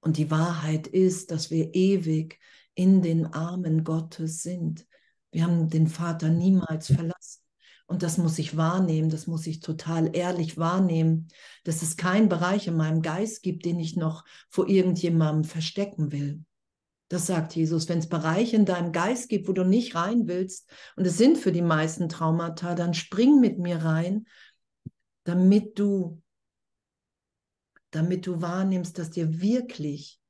Und die Wahrheit ist, dass wir ewig in den Armen Gottes sind. Wir haben den Vater niemals verlassen. Und das muss ich wahrnehmen, das muss ich total ehrlich wahrnehmen, dass es keinen Bereich in meinem Geist gibt, den ich noch vor irgendjemandem verstecken will. Das sagt Jesus. Wenn es Bereiche in deinem Geist gibt, wo du nicht rein willst, und es sind für die meisten Traumata, dann spring mit mir rein, damit du, damit du wahrnimmst, dass dir wirklich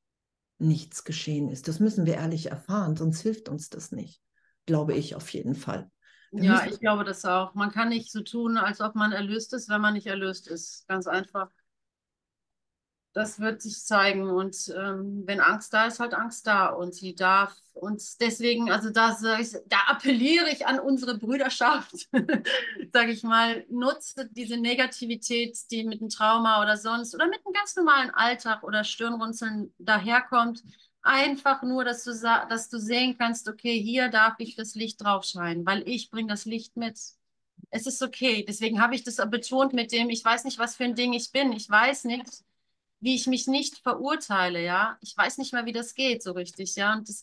nichts geschehen ist. Das müssen wir ehrlich erfahren, sonst hilft uns das nicht. Glaube ich auf jeden Fall. Ja, ich glaube das auch. Man kann nicht so tun, als ob man erlöst ist, wenn man nicht erlöst ist. Ganz einfach. Das wird sich zeigen. Und ähm, wenn Angst da ist, halt Angst da. Und sie darf uns deswegen, also da, da appelliere ich an unsere Brüderschaft, [LAUGHS] sage ich mal, nutze diese Negativität, die mit einem Trauma oder sonst oder mit einem ganz normalen Alltag oder Stirnrunzeln daherkommt einfach nur, dass du, dass du sehen kannst, okay, hier darf ich das Licht drauf scheinen, weil ich bringe das Licht mit. Es ist okay. Deswegen habe ich das betont mit dem, ich weiß nicht, was für ein Ding ich bin. Ich weiß nicht, wie ich mich nicht verurteile, ja. Ich weiß nicht mal, wie das geht so richtig, ja. Und das,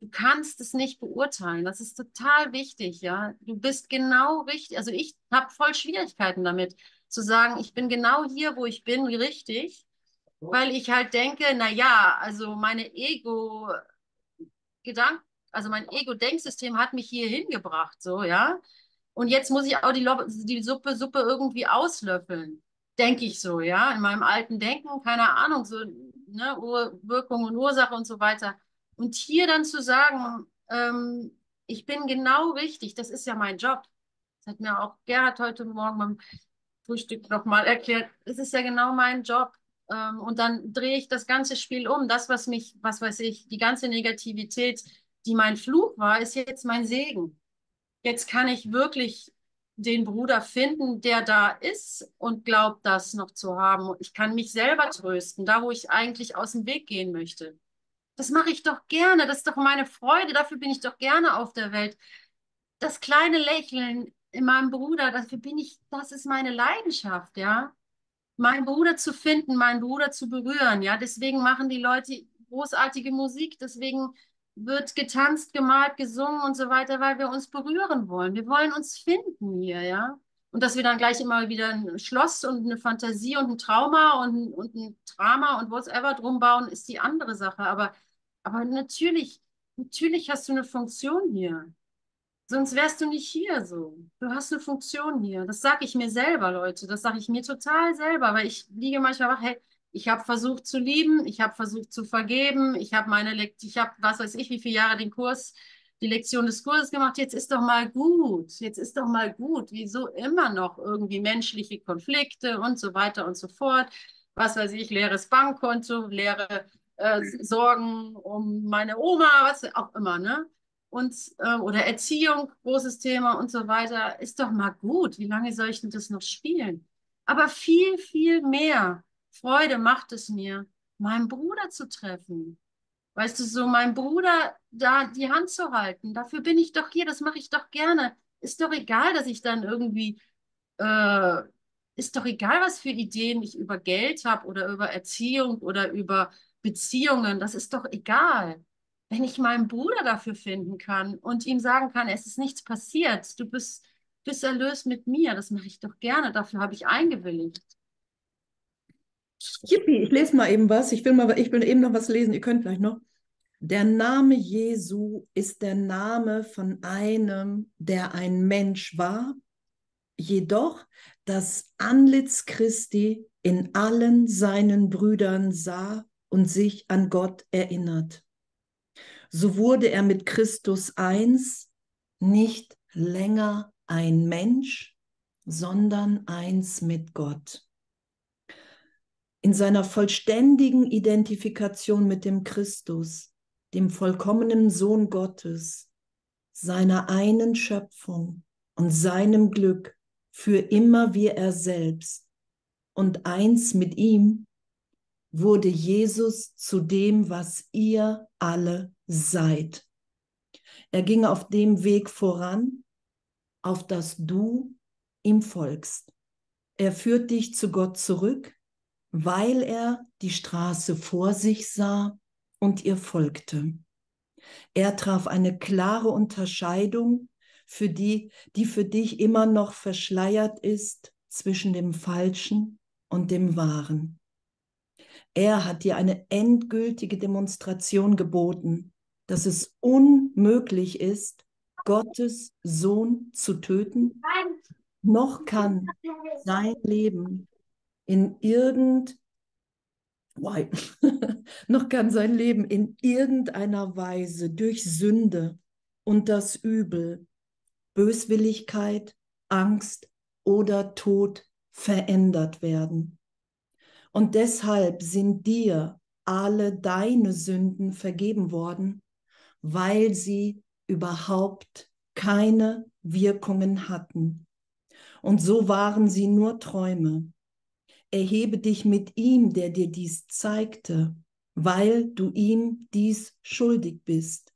du kannst es nicht beurteilen. Das ist total wichtig, ja. Du bist genau richtig. Also ich habe voll Schwierigkeiten damit, zu sagen, ich bin genau hier, wo ich bin, richtig weil ich halt denke, na ja, also meine Ego Gedanken, also mein Ego-Denksystem hat mich hier hingebracht, so, ja. Und jetzt muss ich auch die, die Suppe, Suppe irgendwie auslöffeln, denke ich so, ja. In meinem alten Denken, keine Ahnung, so, ne, Ur Wirkung und Ursache und so weiter. Und hier dann zu sagen, ähm, ich bin genau richtig, das ist ja mein Job. Das hat mir auch Gerhard heute Morgen beim Frühstück nochmal erklärt. Es ist ja genau mein Job. Ähm, und dann drehe ich das ganze Spiel um. Das, was mich, was weiß ich, die ganze Negativität, die mein Fluch war, ist jetzt mein Segen. Jetzt kann ich wirklich den Bruder finden, der da ist und glaubt, das noch zu haben. Ich kann mich selber trösten, da wo ich eigentlich aus dem Weg gehen möchte. Das mache ich doch gerne. Das ist doch meine Freude. Dafür bin ich doch gerne auf der Welt. das kleine Lächeln in meinem Bruder, dafür bin ich, das ist meine Leidenschaft, ja. Meinen Bruder zu finden, meinen Bruder zu berühren, ja. Deswegen machen die Leute großartige Musik, deswegen wird getanzt, gemalt, gesungen und so weiter, weil wir uns berühren wollen. Wir wollen uns finden hier, ja. Und dass wir dann gleich immer wieder ein Schloss und eine Fantasie und ein Trauma und, und ein Drama und whatever drum bauen, ist die andere Sache. Aber, aber natürlich, natürlich hast du eine Funktion hier. Sonst wärst du nicht hier so. Du hast eine Funktion hier. Das sage ich mir selber, Leute. Das sage ich mir total selber, weil ich liege manchmal wach, hey, ich habe versucht zu lieben, ich habe versucht zu vergeben, ich habe meine Lekt ich habe, was weiß ich, wie viele Jahre den Kurs, die Lektion des Kurses gemacht. Jetzt ist doch mal gut. Jetzt ist doch mal gut. Wieso immer noch irgendwie menschliche Konflikte und so weiter und so fort. Was weiß ich, leeres Bankkonto, leere äh, Sorgen um meine Oma, was auch immer, ne? Und, äh, oder Erziehung, großes Thema und so weiter. Ist doch mal gut. Wie lange soll ich denn das noch spielen? Aber viel, viel mehr Freude macht es mir, meinen Bruder zu treffen. Weißt du, so meinem Bruder da die Hand zu halten. Dafür bin ich doch hier, das mache ich doch gerne. Ist doch egal, dass ich dann irgendwie, äh, ist doch egal, was für Ideen ich über Geld habe oder über Erziehung oder über Beziehungen. Das ist doch egal. Wenn ich meinen Bruder dafür finden kann und ihm sagen kann, es ist nichts passiert, du bist, bist erlöst mit mir, das mache ich doch gerne. Dafür habe ich eingewilligt. Yippie, ich lese mal eben was. Ich will mal, ich will eben noch was lesen. Ihr könnt gleich noch. Der Name Jesu ist der Name von einem, der ein Mensch war, jedoch das Antlitz Christi in allen seinen Brüdern sah und sich an Gott erinnert. So wurde er mit Christus eins, nicht länger ein Mensch, sondern eins mit Gott. In seiner vollständigen Identifikation mit dem Christus, dem vollkommenen Sohn Gottes, seiner einen Schöpfung und seinem Glück für immer wie er selbst und eins mit ihm, wurde Jesus zu dem, was ihr alle seid. Er ging auf dem Weg voran, auf das du ihm folgst. Er führt dich zu Gott zurück weil er die Straße vor sich sah und ihr folgte. Er traf eine klare Unterscheidung, für die, die für dich immer noch verschleiert ist zwischen dem Falschen und dem Wahren. Er hat dir eine endgültige Demonstration geboten, dass es unmöglich ist, Gottes Sohn zu töten, noch kann sein Leben in irgend [LAUGHS] noch kann sein Leben in irgendeiner Weise durch Sünde und das Übel, Böswilligkeit, Angst oder Tod verändert werden. Und deshalb sind dir alle deine Sünden vergeben worden, weil sie überhaupt keine Wirkungen hatten. Und so waren sie nur Träume, erhebe dich mit ihm, der dir dies zeigte, weil du ihm dies schuldig bist.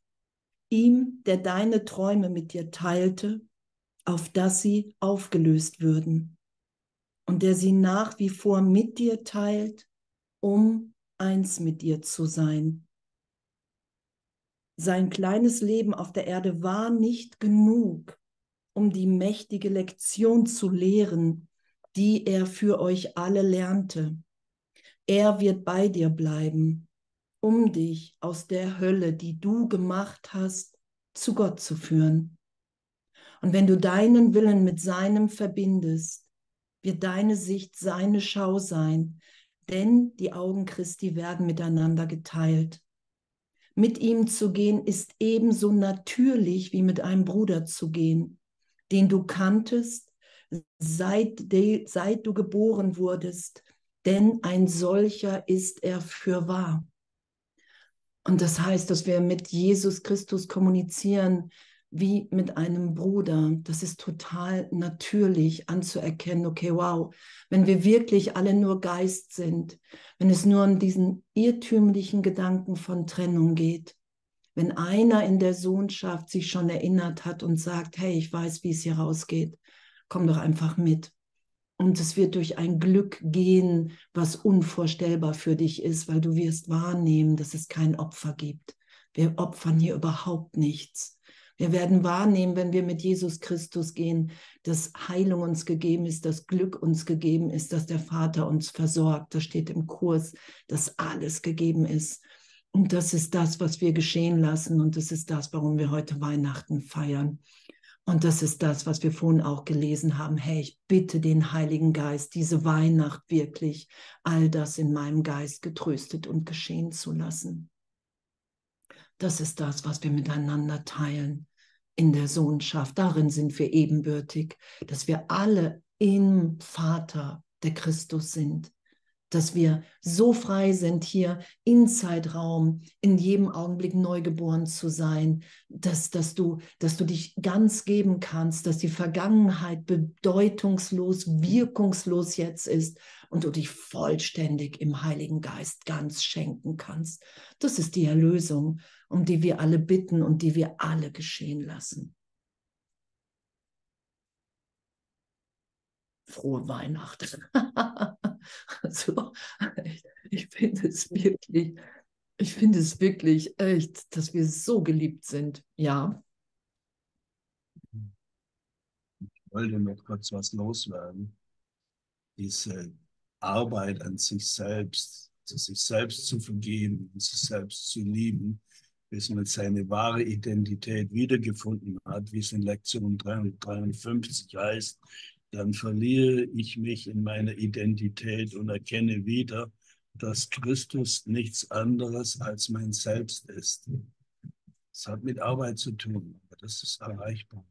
Ihm, der deine Träume mit dir teilte, auf dass sie aufgelöst würden. Und der sie nach wie vor mit dir teilt, um eins mit dir zu sein. Sein kleines Leben auf der Erde war nicht genug, um die mächtige Lektion zu lehren, die er für euch alle lernte. Er wird bei dir bleiben, um dich aus der Hölle, die du gemacht hast, zu Gott zu führen. Und wenn du deinen Willen mit seinem verbindest, wird deine Sicht seine Schau sein, denn die Augen Christi werden miteinander geteilt. Mit ihm zu gehen ist ebenso natürlich wie mit einem Bruder zu gehen, den du kanntest seit, de, seit du geboren wurdest, denn ein solcher ist er für wahr. Und das heißt, dass wir mit Jesus Christus kommunizieren wie mit einem Bruder. Das ist total natürlich anzuerkennen, okay, wow, wenn wir wirklich alle nur Geist sind, wenn es nur um diesen irrtümlichen Gedanken von Trennung geht, wenn einer in der Sohnschaft sich schon erinnert hat und sagt, hey, ich weiß, wie es hier rausgeht, komm doch einfach mit. Und es wird durch ein Glück gehen, was unvorstellbar für dich ist, weil du wirst wahrnehmen, dass es kein Opfer gibt. Wir opfern hier überhaupt nichts. Wir werden wahrnehmen, wenn wir mit Jesus Christus gehen, dass Heilung uns gegeben ist, dass Glück uns gegeben ist, dass der Vater uns versorgt. Das steht im Kurs, dass alles gegeben ist. Und das ist das, was wir geschehen lassen. Und das ist das, warum wir heute Weihnachten feiern. Und das ist das, was wir vorhin auch gelesen haben. Hey, ich bitte den Heiligen Geist, diese Weihnacht wirklich, all das in meinem Geist getröstet und geschehen zu lassen. Das ist das, was wir miteinander teilen in der Sohnschaft. Darin sind wir ebenbürtig, dass wir alle im Vater, der Christus sind dass wir so frei sind, hier in Zeitraum, in jedem Augenblick neugeboren zu sein, dass, dass, du, dass du dich ganz geben kannst, dass die Vergangenheit bedeutungslos, wirkungslos jetzt ist und du dich vollständig im Heiligen Geist ganz schenken kannst. Das ist die Erlösung, um die wir alle bitten und die wir alle geschehen lassen. Frohe Weihnachten. Also, [LAUGHS] ich, ich finde es wirklich, ich finde es wirklich echt, dass wir so geliebt sind. Ja. Ich wollte noch kurz was loswerden. Diese Arbeit an sich selbst, also sich selbst zu vergeben, sich selbst zu lieben, bis man seine wahre Identität wiedergefunden hat, wie es in Lektion 353 heißt, dann verliere ich mich in meiner Identität und erkenne wieder, dass Christus nichts anderes als mein Selbst ist. Das hat mit Arbeit zu tun, aber das ist erreichbar.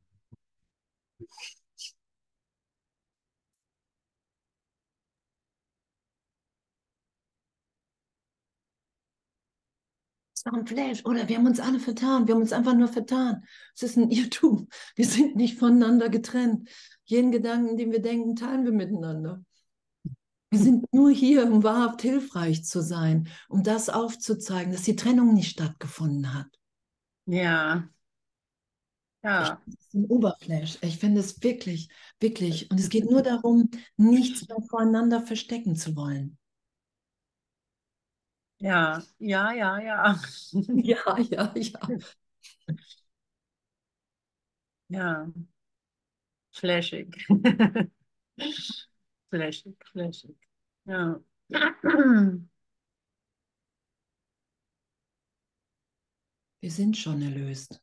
War ein Flash. Oder wir haben uns alle vertan. Wir haben uns einfach nur vertan. Es ist ein [LAUGHS] Irrtum. Wir sind nicht voneinander getrennt. Jeden Gedanken, den wir denken, teilen wir miteinander. Wir sind nur hier, um wahrhaft hilfreich zu sein, um das aufzuzeigen, dass die Trennung nicht stattgefunden hat. Ja. Ja. Das ist ein Oberflash. Ich finde es wirklich, wirklich. Und es geht nur darum, nichts mehr voreinander verstecken zu wollen. Ja, ja, ja, ja. [LAUGHS] Ja, ja, ja. Ja. Flashig. [LAUGHS] flashig, flashig. Ja. Wir sind schon erlöst.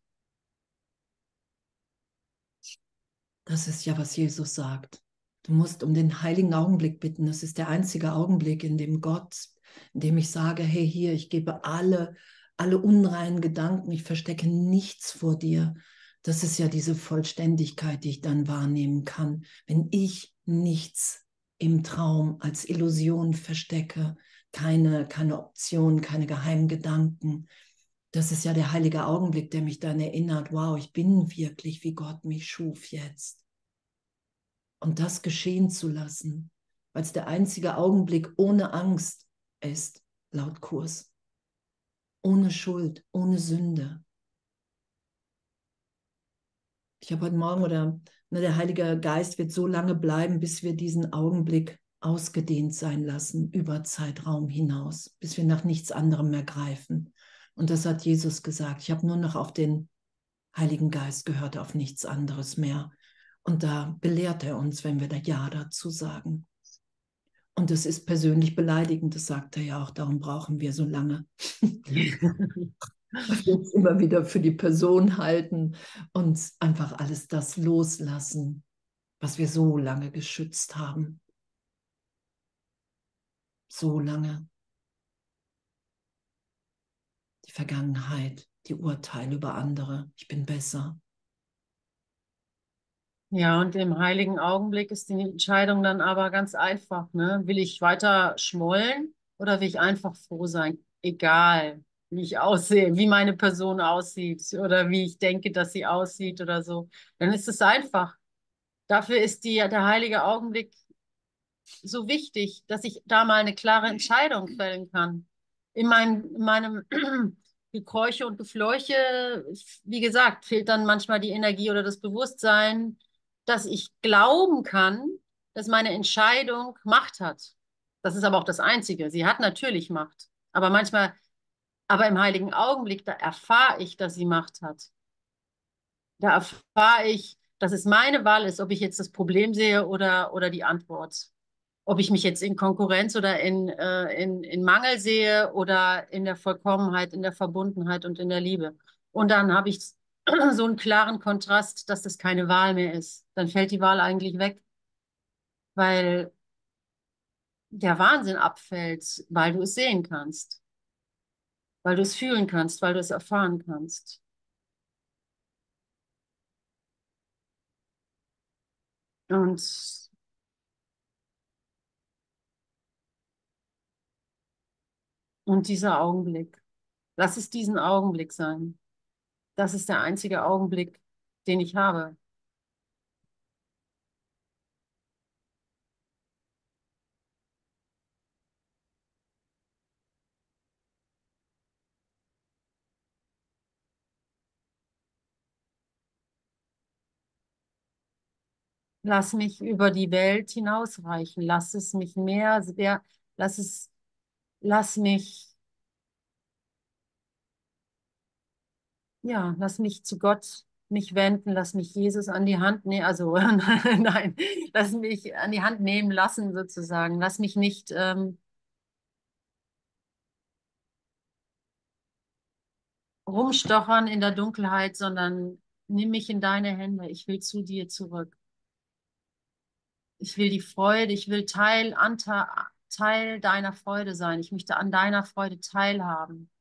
Das ist ja, was Jesus sagt. Du musst um den heiligen Augenblick bitten. Das ist der einzige Augenblick, in dem Gott, in dem ich sage, hey, hier, ich gebe alle, alle unreinen Gedanken, ich verstecke nichts vor dir, das ist ja diese Vollständigkeit, die ich dann wahrnehmen kann, wenn ich nichts im Traum als Illusion verstecke, keine, keine Option, keine geheimen Gedanken. Das ist ja der heilige Augenblick, der mich dann erinnert, wow, ich bin wirklich, wie Gott mich schuf jetzt. Und das geschehen zu lassen, weil es der einzige Augenblick ohne Angst ist, laut Kurs. Ohne Schuld, ohne Sünde. Ich habe heute Morgen oder ne, der Heilige Geist wird so lange bleiben, bis wir diesen Augenblick ausgedehnt sein lassen über Zeitraum hinaus, bis wir nach nichts anderem mehr greifen. Und das hat Jesus gesagt. Ich habe nur noch auf den Heiligen Geist gehört, auf nichts anderes mehr. Und da belehrt er uns, wenn wir da Ja dazu sagen. Und das ist persönlich beleidigend, das sagt er ja auch, darum brauchen wir so lange. [LAUGHS] [LAUGHS] uns immer wieder für die Person halten und einfach alles das loslassen, was wir so lange geschützt haben. So lange. Die Vergangenheit, die Urteile über andere. Ich bin besser. Ja, und im heiligen Augenblick ist die Entscheidung dann aber ganz einfach. Ne? Will ich weiter schmollen oder will ich einfach froh sein? Egal, wie ich aussehe, wie meine Person aussieht oder wie ich denke, dass sie aussieht oder so, dann ist es einfach. Dafür ist die, der heilige Augenblick so wichtig, dass ich da mal eine klare Entscheidung fällen kann. In, mein, in meinem [CLEARS THROAT] Gekräuche und Gefleuche, wie gesagt, fehlt dann manchmal die Energie oder das Bewusstsein, dass ich glauben kann, dass meine Entscheidung Macht hat. Das ist aber auch das Einzige. Sie hat natürlich Macht. Aber manchmal, aber im heiligen Augenblick, da erfahre ich, dass sie Macht hat. Da erfahre ich, dass es meine Wahl ist, ob ich jetzt das Problem sehe oder, oder die Antwort. Ob ich mich jetzt in Konkurrenz oder in, äh, in, in Mangel sehe oder in der Vollkommenheit, in der Verbundenheit und in der Liebe. Und dann habe ich [CLEARS THROAT] so einen klaren Kontrast, dass das keine Wahl mehr ist. Dann fällt die Wahl eigentlich weg, weil der Wahnsinn abfällt, weil du es sehen kannst, weil du es fühlen kannst, weil du es erfahren kannst. Und und dieser Augenblick, lass es diesen Augenblick sein. Das ist der einzige Augenblick, den ich habe. Lass mich über die Welt hinausreichen. Lass es mich mehr, lass es, lass mich, ja, lass mich zu Gott mich wenden, lass mich Jesus an die Hand nehmen, also [LAUGHS] nein, lass mich an die Hand nehmen lassen sozusagen. Lass mich nicht ähm, rumstochern in der Dunkelheit, sondern nimm mich in deine Hände. Ich will zu dir zurück. Ich will die Freude, ich will Teil, Teil deiner Freude sein. Ich möchte an deiner Freude teilhaben.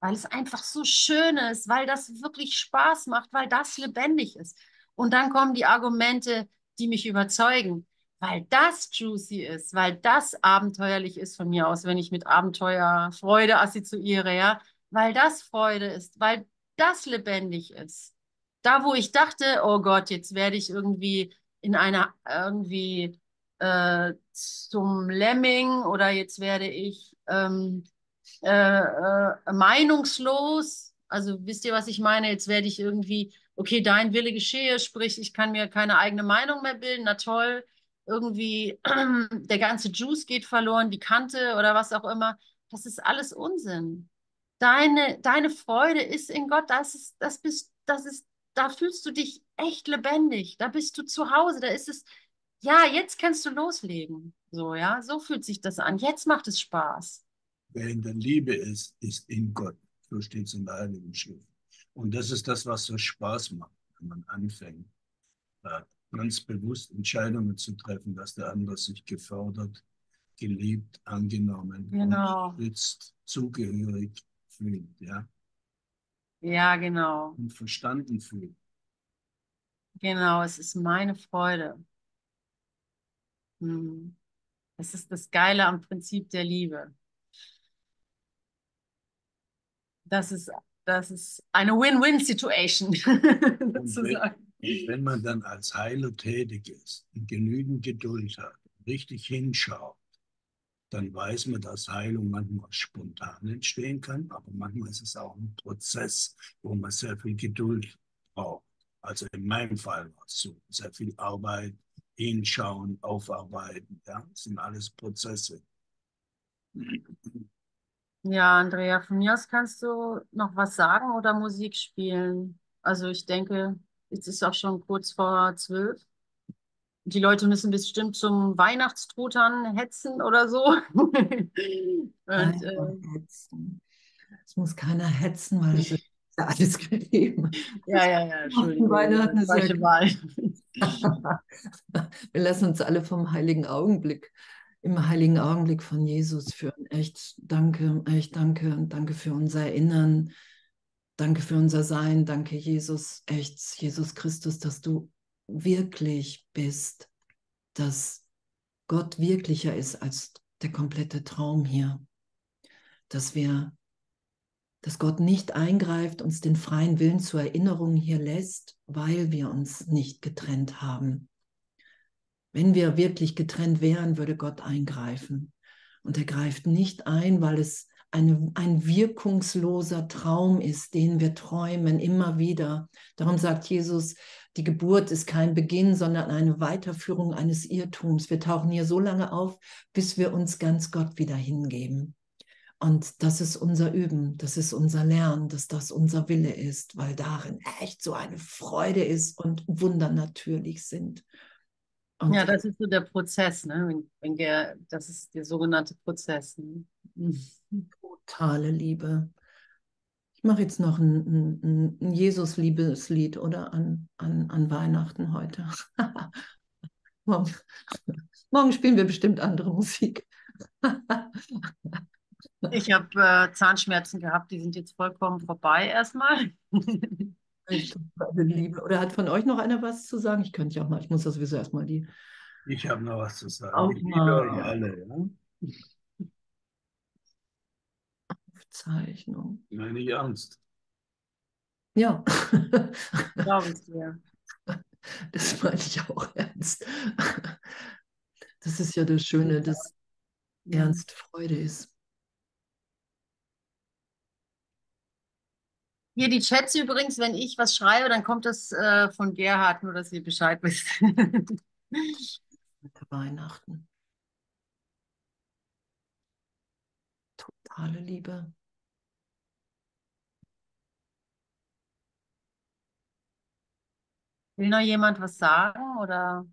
Weil es einfach so schön ist, weil das wirklich Spaß macht, weil das lebendig ist. Und dann kommen die Argumente, die mich überzeugen, weil das juicy ist, weil das abenteuerlich ist von mir aus, wenn ich mit Abenteuer Freude assoziiere, ja, weil das Freude ist, weil das lebendig ist. Da, wo ich dachte, oh Gott, jetzt werde ich irgendwie in einer irgendwie äh, zum Lemming oder jetzt werde ich ähm, äh, äh, meinungslos. Also wisst ihr, was ich meine? Jetzt werde ich irgendwie, okay, dein Wille geschehe, sprich, ich kann mir keine eigene Meinung mehr bilden, na toll. Irgendwie [CLEARS THROAT] der ganze Juice geht verloren, die Kante oder was auch immer. Das ist alles Unsinn. Deine, deine Freude ist in Gott, das ist, das bist, das ist da fühlst du dich echt lebendig. Da bist du zu Hause. Da ist es, ja, jetzt kannst du loslegen. So, ja, so fühlt sich das an. Jetzt macht es Spaß. Wer in der Liebe ist, ist in Gott. So steht es in der Heiligen Schrift. Und das ist das, was so Spaß macht, wenn man anfängt, äh, ganz bewusst Entscheidungen zu treffen, dass der andere sich gefördert, geliebt, angenommen, genau. unterstützt, zugehörig fühlt. Ja? Ja, genau. Und verstanden fühlt. Genau, es ist meine Freude. Hm. Das ist das Geile am Prinzip der Liebe. Das ist, das ist eine Win-Win-Situation, [LAUGHS] sozusagen. Wenn, wenn man dann als Heiler tätig ist und genügend Geduld hat, richtig hinschaut, dann weiß man, dass Heilung manchmal spontan entstehen kann, aber manchmal ist es auch ein Prozess, wo man sehr viel Geduld braucht. Also in meinem Fall war es so, sehr viel Arbeit, hinschauen, aufarbeiten, ja, das sind alles Prozesse. Ja, Andrea, von mir aus kannst du noch was sagen oder Musik spielen. Also ich denke, jetzt ist auch schon kurz vor zwölf. Die Leute müssen bestimmt zum Weihnachtstruthahn hetzen oder so. [LAUGHS] Und, äh. Es muss keiner hetzen, weil es ist ja alles gegeben. Ja, ja, ja, Entschuldigung. Weihnachten ist ja Wahl. [LAUGHS] Wir lassen uns alle vom heiligen Augenblick, im heiligen Augenblick von Jesus führen. Echt danke, echt danke, danke für unser Erinnern. Danke für unser Sein. Danke, Jesus, echt, Jesus Christus, dass du wirklich bist, dass Gott wirklicher ist als der komplette Traum hier. Dass wir, dass Gott nicht eingreift, uns den freien Willen zur Erinnerung hier lässt, weil wir uns nicht getrennt haben. Wenn wir wirklich getrennt wären, würde Gott eingreifen. Und er greift nicht ein, weil es eine, ein wirkungsloser Traum ist, den wir träumen, immer wieder. Darum sagt Jesus, die Geburt ist kein Beginn, sondern eine Weiterführung eines Irrtums. Wir tauchen hier so lange auf, bis wir uns ganz Gott wieder hingeben. Und das ist unser Üben, das ist unser Lernen, dass das unser Wille ist, weil darin echt so eine Freude ist und Wunder natürlich sind. Und ja, das ist so der Prozess, ne? Wenn, wenn der, das ist der sogenannte Prozess. Ne? Totale Liebe. Ich mache jetzt noch ein, ein, ein Jesus-Liebeslied oder an, an, an Weihnachten heute. [LAUGHS] morgen, morgen spielen wir bestimmt andere Musik. Ich habe äh, Zahnschmerzen gehabt, die sind jetzt vollkommen vorbei erstmal. [LAUGHS] Ich Liebe. Oder hat von euch noch einer was zu sagen? Ich könnte ja auch mal, ich muss das sowieso erstmal die. Ich habe noch was zu sagen. Auch ich liebe mal. euch alle. Ja? Aufzeichnung. Meine ich ernst. Ja. Glaube ich dir. [LAUGHS] Das meine ich auch ernst. Das ist ja das Schöne, dass Ernst Freude ist. Hier die Chats übrigens, wenn ich was schreibe, dann kommt das äh, von Gerhard, nur dass ihr Bescheid [LAUGHS] wisst. Weihnachten. Totale Liebe. Will noch jemand was sagen oder?